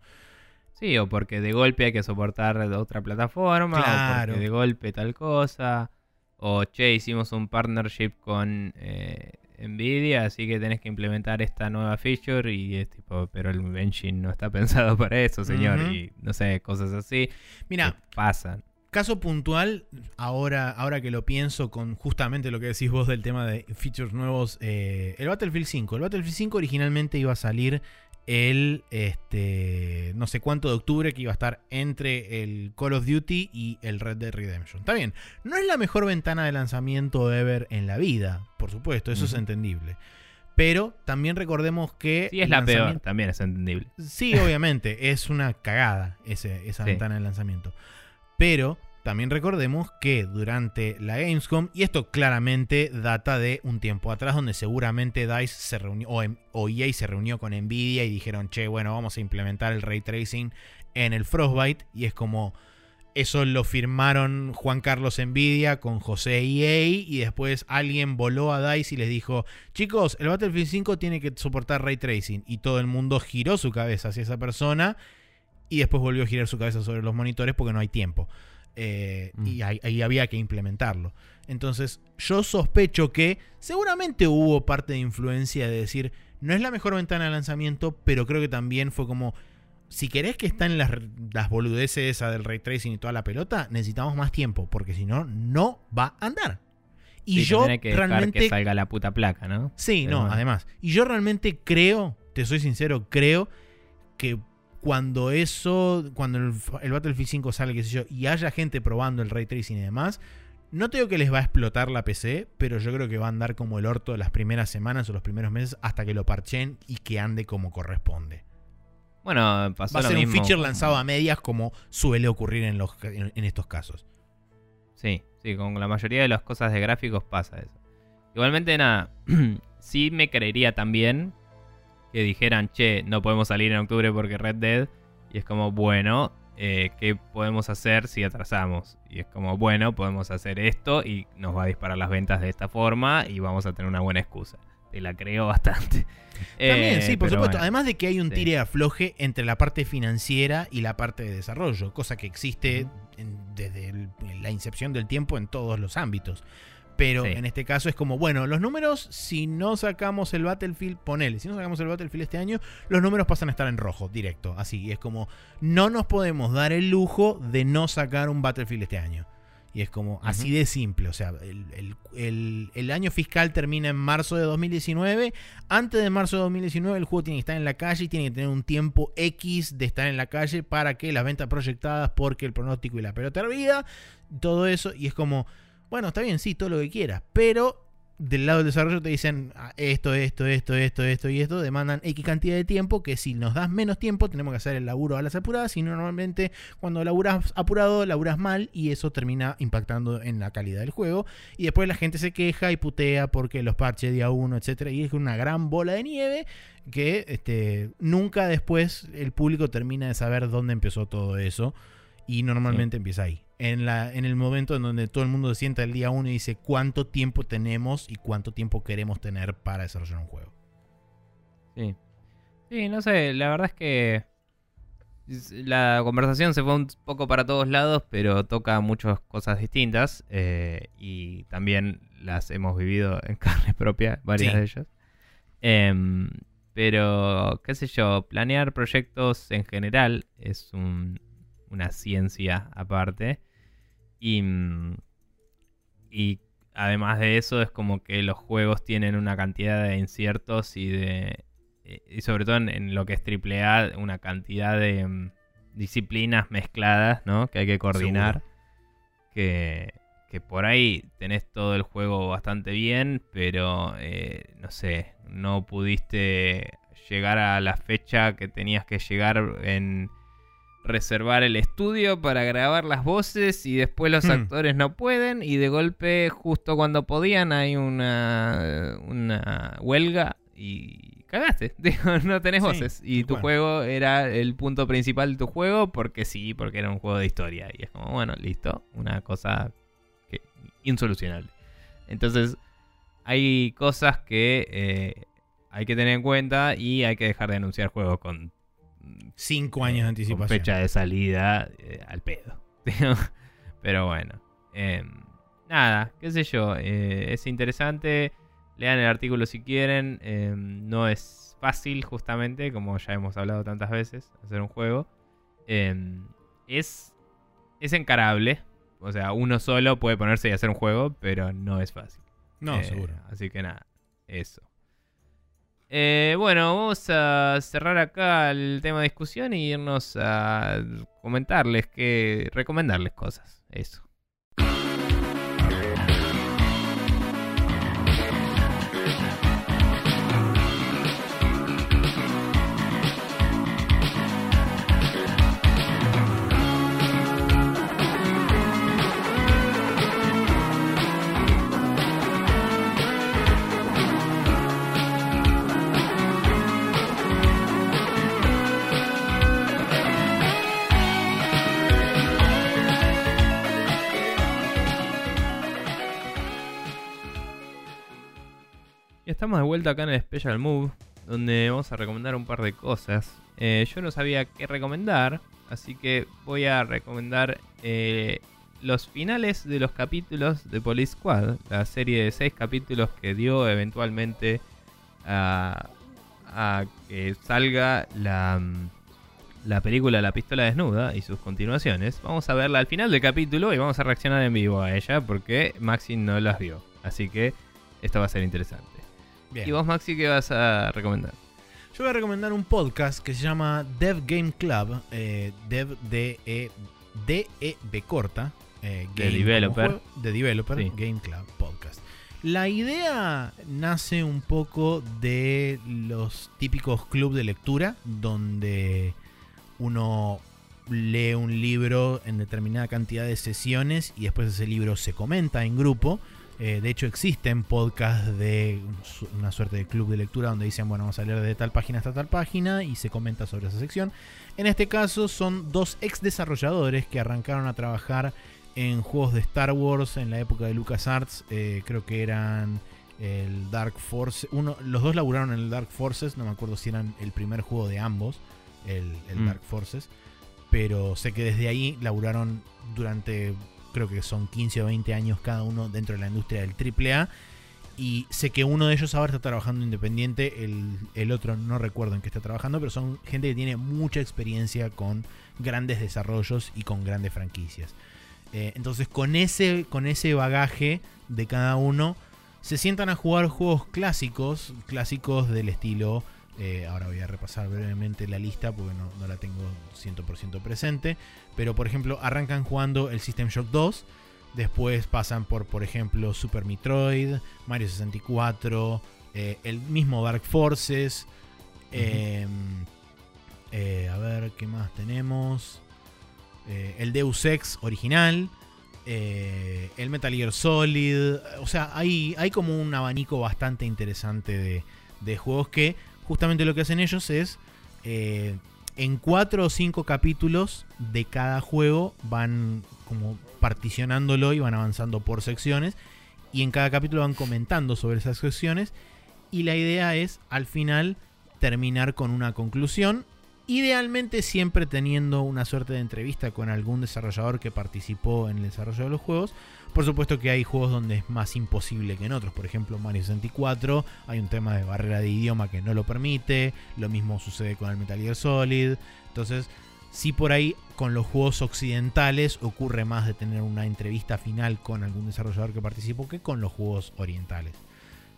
Sí, o porque de golpe hay que soportar otra plataforma, o Claro. porque de golpe tal cosa, o che, hicimos un partnership con eh, Nvidia, así que tenés que implementar esta nueva feature y es tipo, pero el engine no está pensado para eso, señor, y no sé, cosas así Mira, pasan. Caso puntual, ahora, ahora que lo pienso con justamente lo que decís vos del tema de features nuevos, eh, el Battlefield 5. El Battlefield 5 originalmente iba a salir el este no sé cuánto de octubre que iba a estar entre el Call of Duty y el Red Dead Redemption. Está bien, no es la mejor ventana de lanzamiento ever en la vida, por supuesto, eso es entendible. Pero también recordemos que Sí, es la peor, también es entendible. Sí, obviamente, es una cagada ese- esa Sí. ventana de lanzamiento. Pero también recordemos que durante la Gamescom, y esto claramente data de un tiempo atrás, donde seguramente DICE se reunió, o, EA se reunió con Nvidia y dijeron, che, bueno, vamos a implementar el ray tracing en el Frostbite, y es como. Eso lo firmaron Juan Carlos Nvidia con José EA y después alguien voló a DICE y les dijo, chicos, el Battlefield 5 tiene que soportar ray tracing y todo el mundo giró su cabeza hacia esa persona y después volvió a girar su cabeza sobre los monitores porque no hay tiempo. Eh, Mm. Y ahí, ahí había que implementarlo. Entonces, yo sospecho que seguramente hubo parte de influencia de decir, no es la mejor ventana de lanzamiento, pero creo que también fue como, si querés que estén las, las boludeces esa del ray tracing y toda la pelota, necesitamos más tiempo, porque si no, no va a andar. Y Sí, yo que dejar realmente... que salga la puta placa, ¿no? Sí, Pero no, bueno. además. Y yo realmente creo, te soy sincero, creo que cuando eso, cuando el, el Battlefield 5 sale, qué sé yo, y haya gente probando el ray tracing y demás, no te digo que les va a explotar la PC, pero yo creo que va a andar como el orto las primeras semanas o los primeros meses hasta que lo parchen y que ande como corresponde. Bueno, pasó Va a lo ser un feature lanzado a medias como suele ocurrir en, los, en, en estos casos. Sí, sí, con la mayoría de las cosas de gráficos pasa eso. Igualmente, nada, sí me creería también que dijeran, che, no podemos salir en octubre porque Red Dead. Y es como, bueno, eh, ¿qué podemos hacer si atrasamos? Y es como, bueno, podemos hacer esto y nos va a disparar las ventas de esta forma y vamos a tener una buena excusa. Te la creo bastante. También, Eh, sí, por supuesto. bueno. Además de que hay un Sí. tire afloje entre la parte financiera y la parte de desarrollo, cosa que existe en- desde el- la incepción del tiempo en todos los ámbitos. Pero Sí. en este caso es como, bueno, los números, si no sacamos el Battlefield, ponele, si no sacamos el Battlefield este año, los números pasan a estar en rojo, directo, así. Y es como, no nos podemos dar el lujo de no sacar un Battlefield este año. Y es como así de simple. O sea, el, el- el- el año fiscal termina en marzo de 2019. Antes de marzo de 2019 el juego tiene que estar en la calle y tiene que tener un tiempo X de estar en la calle para que las ventas proyectadas, porque el pronóstico y la pelota hervida, todo eso. Y es como, bueno, está bien, sí, todo lo que quieras. Pero del lado del desarrollo te dicen "Ah, esto, esto, esto, esto, esto y esto. Demandan X cantidad de tiempo que si nos das menos tiempo tenemos que hacer el laburo a las apuradas. Y normalmente cuando laburas apurado, laburas mal y eso termina impactando en la calidad del juego. Y después la gente se queja y putea porque los parches día uno, etcétera. Y es una gran bola de nieve que este, nunca después el público termina de saber dónde empezó todo eso. Y normalmente empieza ahí. En, la, en el momento en donde todo el mundo se sienta el día uno y dice cuánto tiempo tenemos y cuánto tiempo queremos tener para desarrollar un juego. Sí. Sí, no sé, la verdad es que la conversación se fue un poco para todos lados, pero toca muchas cosas distintas eh, y también las hemos vivido en carne propia, varias Sí. de ellas. Em, pero, qué sé yo, planear proyectos en general es un- una ciencia aparte. Y, mm, y además de eso, es como que los juegos tienen una cantidad de inciertos y de. eh, Y sobre todo en, en lo que es AAA, una cantidad de mm, disciplinas mezcladas, ¿no? Que hay que coordinar. Que, que por ahí tenés todo el juego bastante bien, pero eh, no sé, no pudiste llegar a la fecha que tenías que llegar en reservar el estudio para grabar las voces y después los Hmm. actores no pueden y de golpe justo cuando podían hay una, una huelga y cagaste, digo, no tenés Sí, voces y tu juego era el punto principal de tu juego porque sí, porque era un juego de historia y es como, bueno, listo, una cosa que, insolucionable. Entonces, hay cosas que eh, hay que tener en cuenta y hay que dejar de anunciar juegos con Cinco años de con anticipación. fecha de salida eh, al pedo. Pero bueno. eh, nada, qué sé yo. eh, es interesante. Lean el artículo si quieren. eh, no es fácil, justamente, como ya hemos hablado tantas veces, hacer un juego. Eh, es, es encarable. O sea, uno solo puede ponerse y hacer un juego, pero no es fácil. No, Eh, seguro. Así que nada, eso. Eh, bueno, vamos a cerrar acá el tema de discusión y irnos a comentarles que. recomendarles cosas. Eso. Estamos de vuelta acá en el Special Move, donde vamos a recomendar un par de cosas. Eh, yo no sabía qué recomendar, así que voy a recomendar eh, los finales de los capítulos de Police Squad, la serie de seis capítulos que dio eventualmente a, que salga la, la película La pistola desnuda y sus continuaciones. Vamos a verla al final del capítulo y vamos a reaccionar en vivo a ella porque Maxi no las vio. Así que esto va a ser interesante. Bien. ¿Y vos, Maxi, qué vas a recomendar? Yo voy a recomendar un podcast que se llama Dev Game Club. eh, Dev D E D E B corta. eh, De Game developer. juego, de developer Sí. Game Club Podcast. La idea nace un poco de los típicos club de lectura donde uno lee un libro en determinada cantidad de sesiones y después ese libro se comenta en grupo. Eh, de hecho, existen podcasts de una suerte de club de lectura donde dicen, bueno, vamos a leer de tal página hasta tal página y se comenta sobre esa sección. En este caso son dos ex desarrolladores que arrancaron a trabajar en juegos de Star Wars en la época de LucasArts. Eh, creo que eran el Dark Force. Uno, los dos laburaron en el Dark Forces, no me acuerdo si eran el primer juego de ambos, el, el Mm. Dark Forces. Pero sé que desde ahí laburaron durante, creo que son 15 o 20 años cada uno dentro de la industria del AAA. Y sé que uno de ellos ahora está trabajando independiente, el, el otro no recuerdo en qué está trabajando, pero son gente que tiene mucha experiencia con grandes desarrollos y con grandes franquicias. Eh, entonces con ese, con ese bagaje de cada uno, se sientan a jugar juegos clásicos, clásicos del estilo... eh, ahora voy a repasar brevemente la lista porque no, no la tengo 100% presente. Pero por ejemplo, arrancan jugando el System Shock 2. Después pasan por, por ejemplo, Super Metroid, Mario 64, eh, el mismo Dark Forces. eh, eh, a ver, ¿qué más tenemos? El Deus Ex original. eh, el Metal Gear Solid. O sea, hay, hay como un abanico bastante interesante de, de juegos que justamente lo que hacen ellos es... eh, en cuatro o cinco capítulos de cada juego van como particionándolo y van avanzando por secciones. Y en cada capítulo van comentando sobre esas secciones. Y la idea es al final terminar con una conclusión. Idealmente siempre teniendo una suerte de entrevista con algún desarrollador que participó en el desarrollo de los juegos. Por supuesto que hay juegos donde es más imposible que en otros. Por ejemplo, Mario 64 hay un tema de barrera de idioma que no lo permite. Lo mismo sucede con el Metal Gear Solid. Entonces, sí por ahí con los juegos occidentales ocurre más de tener una entrevista final con algún desarrollador que participó que con los juegos orientales.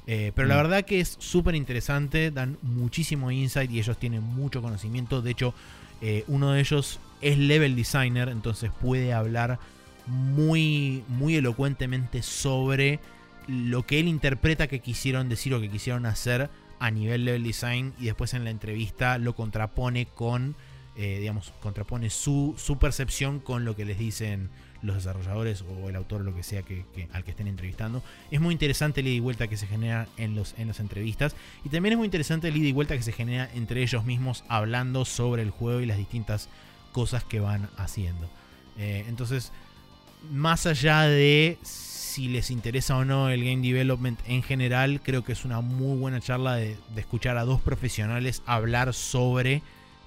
Eh, pero la Mm. verdad que es súper interesante, dan muchísimo insight y ellos tienen mucho conocimiento. De hecho, eh, uno de ellos es level designer, entonces puede hablar muy, muy elocuentemente sobre lo que él interpreta que quisieron decir o que quisieron hacer a nivel level design y después en la entrevista lo contrapone con, eh, digamos, contrapone su, su percepción con lo que les dicen los desarrolladores o el autor o lo que sea que, al que estén entrevistando. Es muy interesante el ida y vuelta que se genera en, los, en las entrevistas y también es muy interesante el ida y vuelta que se genera entre ellos mismos hablando sobre el juego y las distintas cosas que van haciendo. Eh, entonces, más allá de si les interesa o no el game development en general, creo que es una muy buena charla de, de escuchar a dos profesionales hablar sobre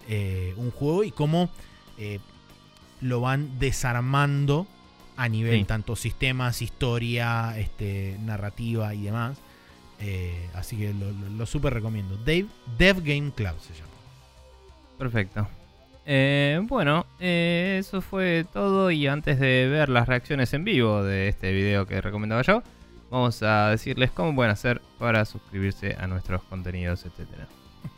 eh, un juego y cómo eh, lo van desarmando a nivel Sí. tanto sistemas, historia, este, narrativa y demás. Eh, así que lo, lo, lo super recomiendo. Dave, Dev Game Club se llama. Perfecto. Eh, bueno, eh, eso fue todo y antes de ver las reacciones en vivo de este video que recomendaba yo, vamos a decirles cómo pueden hacer para suscribirse a nuestros contenidos, etcétera.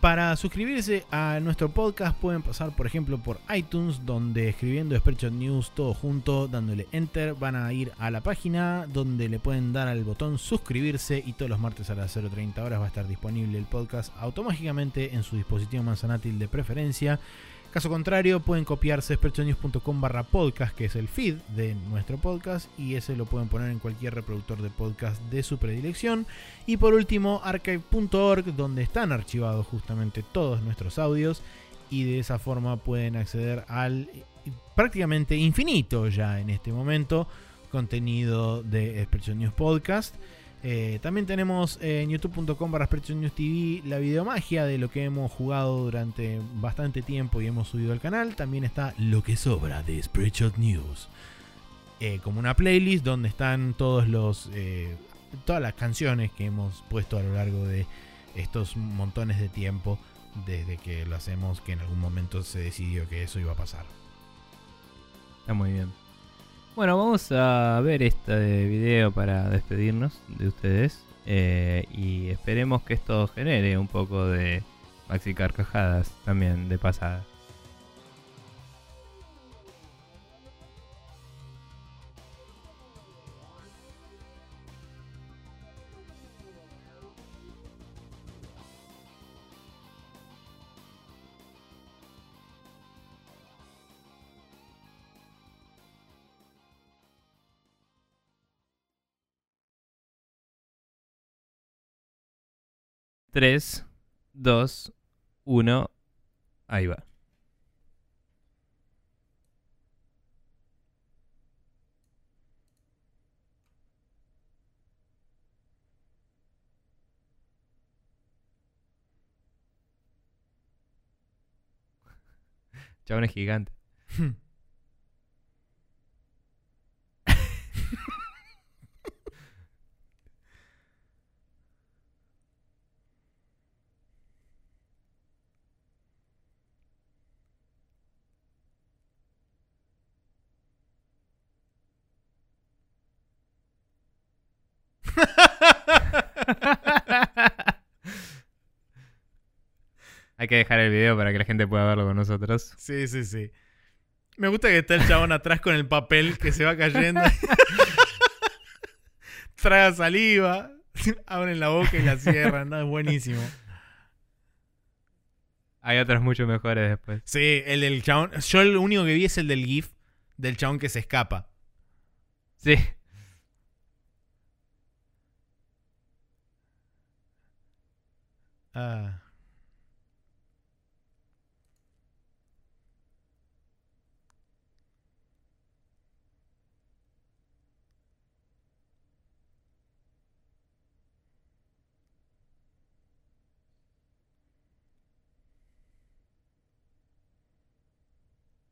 Para suscribirse a nuestro podcast pueden pasar por ejemplo por iTunes donde escribiendo Spreadshot News todo junto dándole enter van a ir a la página donde le pueden dar al botón suscribirse y todos los martes a las 0.30 horas va a estar disponible el podcast automáticamente en su dispositivo manzanátil de preferencia. Caso contrario, pueden copiarse spreadshotnews.com barra podcast, que es el feed de nuestro podcast, y ese lo pueden poner en cualquier reproductor de podcast de su predilección. Y por último, archive.org, donde están archivados justamente todos nuestros audios, y de esa forma pueden acceder al eh, prácticamente infinito ya en este momento contenido de Spreadshot News Podcast. Eh, también tenemos eh, en youtube.com barra News TV la videomagia de lo que hemos jugado durante bastante tiempo y hemos subido al canal. También está lo que sobra de Spreadshot News. eh, como una playlist donde están todos los todas las canciones que hemos puesto a lo largo de estos montones de tiempo desde que lo hacemos, que en algún momento se decidió que eso iba a pasar. Está muy bien. Bueno, vamos a ver este video para despedirnos de ustedes. eh, y esperemos que esto genere un poco de maxi carcajadas también de pasada. Tres, dos, uno, ahí va. Chabón es gigante. Hay que dejar el video para que la gente pueda verlo con nosotros. Sí, sí, sí. Me gusta que está el chabón atrás con el papel que se va cayendo. Traga saliva, abren la boca y la cierran, ¿no? Es buenísimo. Hay otros mucho mejores después. Sí, el del chabón. Yo lo único que vi es el del GIF del chabón que se escapa. Sí. Ah.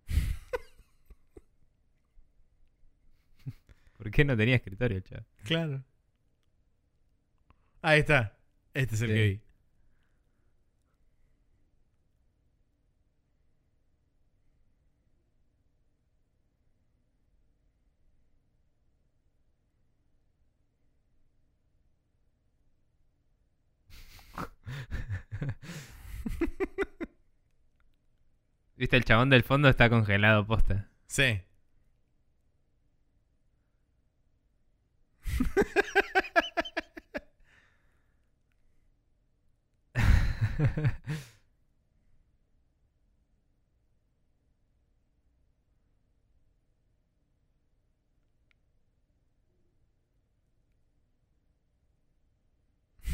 ¿Por qué no tenía escritorio, chaval? Claro. Ahí está. Este es el Sí. que vi. ¿Viste? El chabón del fondo está congelado, posta. Sí.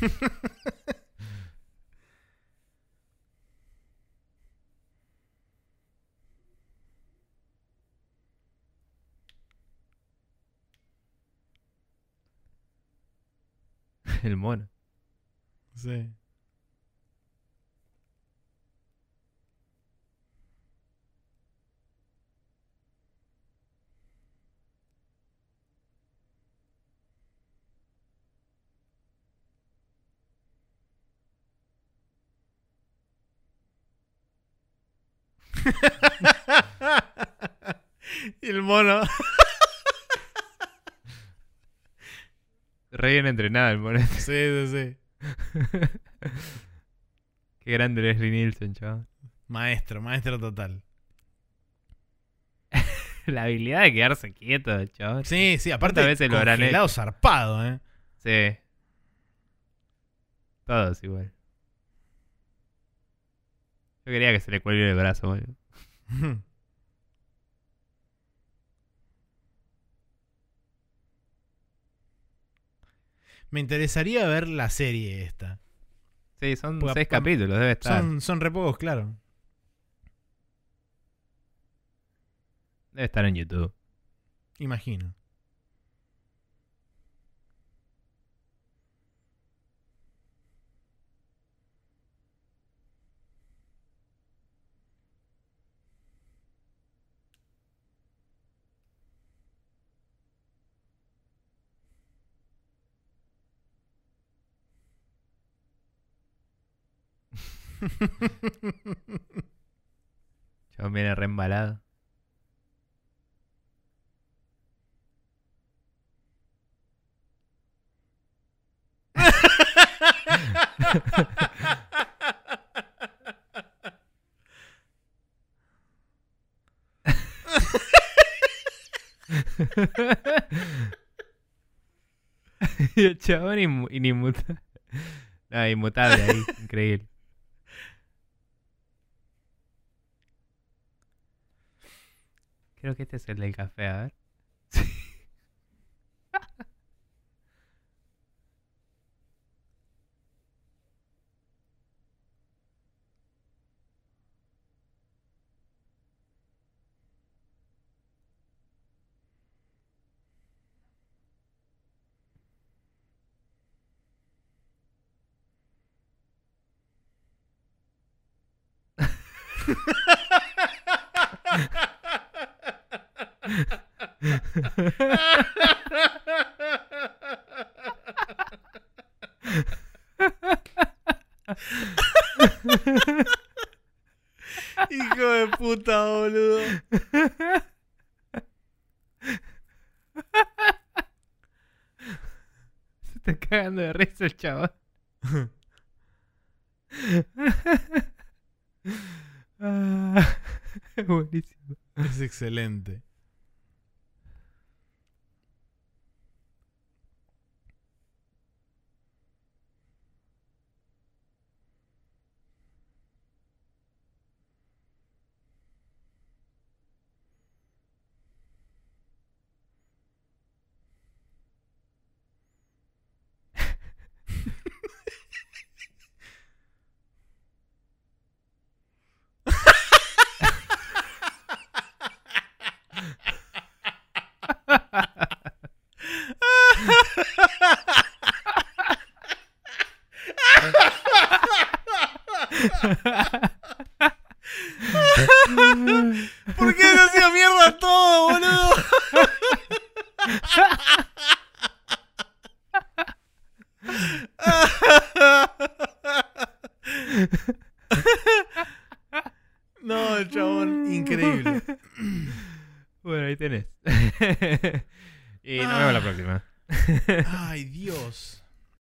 El mono. Sí. y el mono. Re bien entrenado el mono. Sí, sí, sí. Qué grande Leslie Nielsen, chaval. Maestro, maestro total. La habilidad de quedarse quieto, chaval. Sí, sí, aparte ¿Cuántas veces lo congelado hecho? zarpado, ¿eh? Sí. Todos igual. Yo quería que se le cuelgue el brazo, boludo. Me interesaría ver la serie esta. Sí, son Porque seis capítulos, debe estar. Son, son claro. Debe estar en YouTube. Imagino. Chabón viene reembalado. y el chabón No, inmutable ahí, increíble. Creo que este es el café, a ver.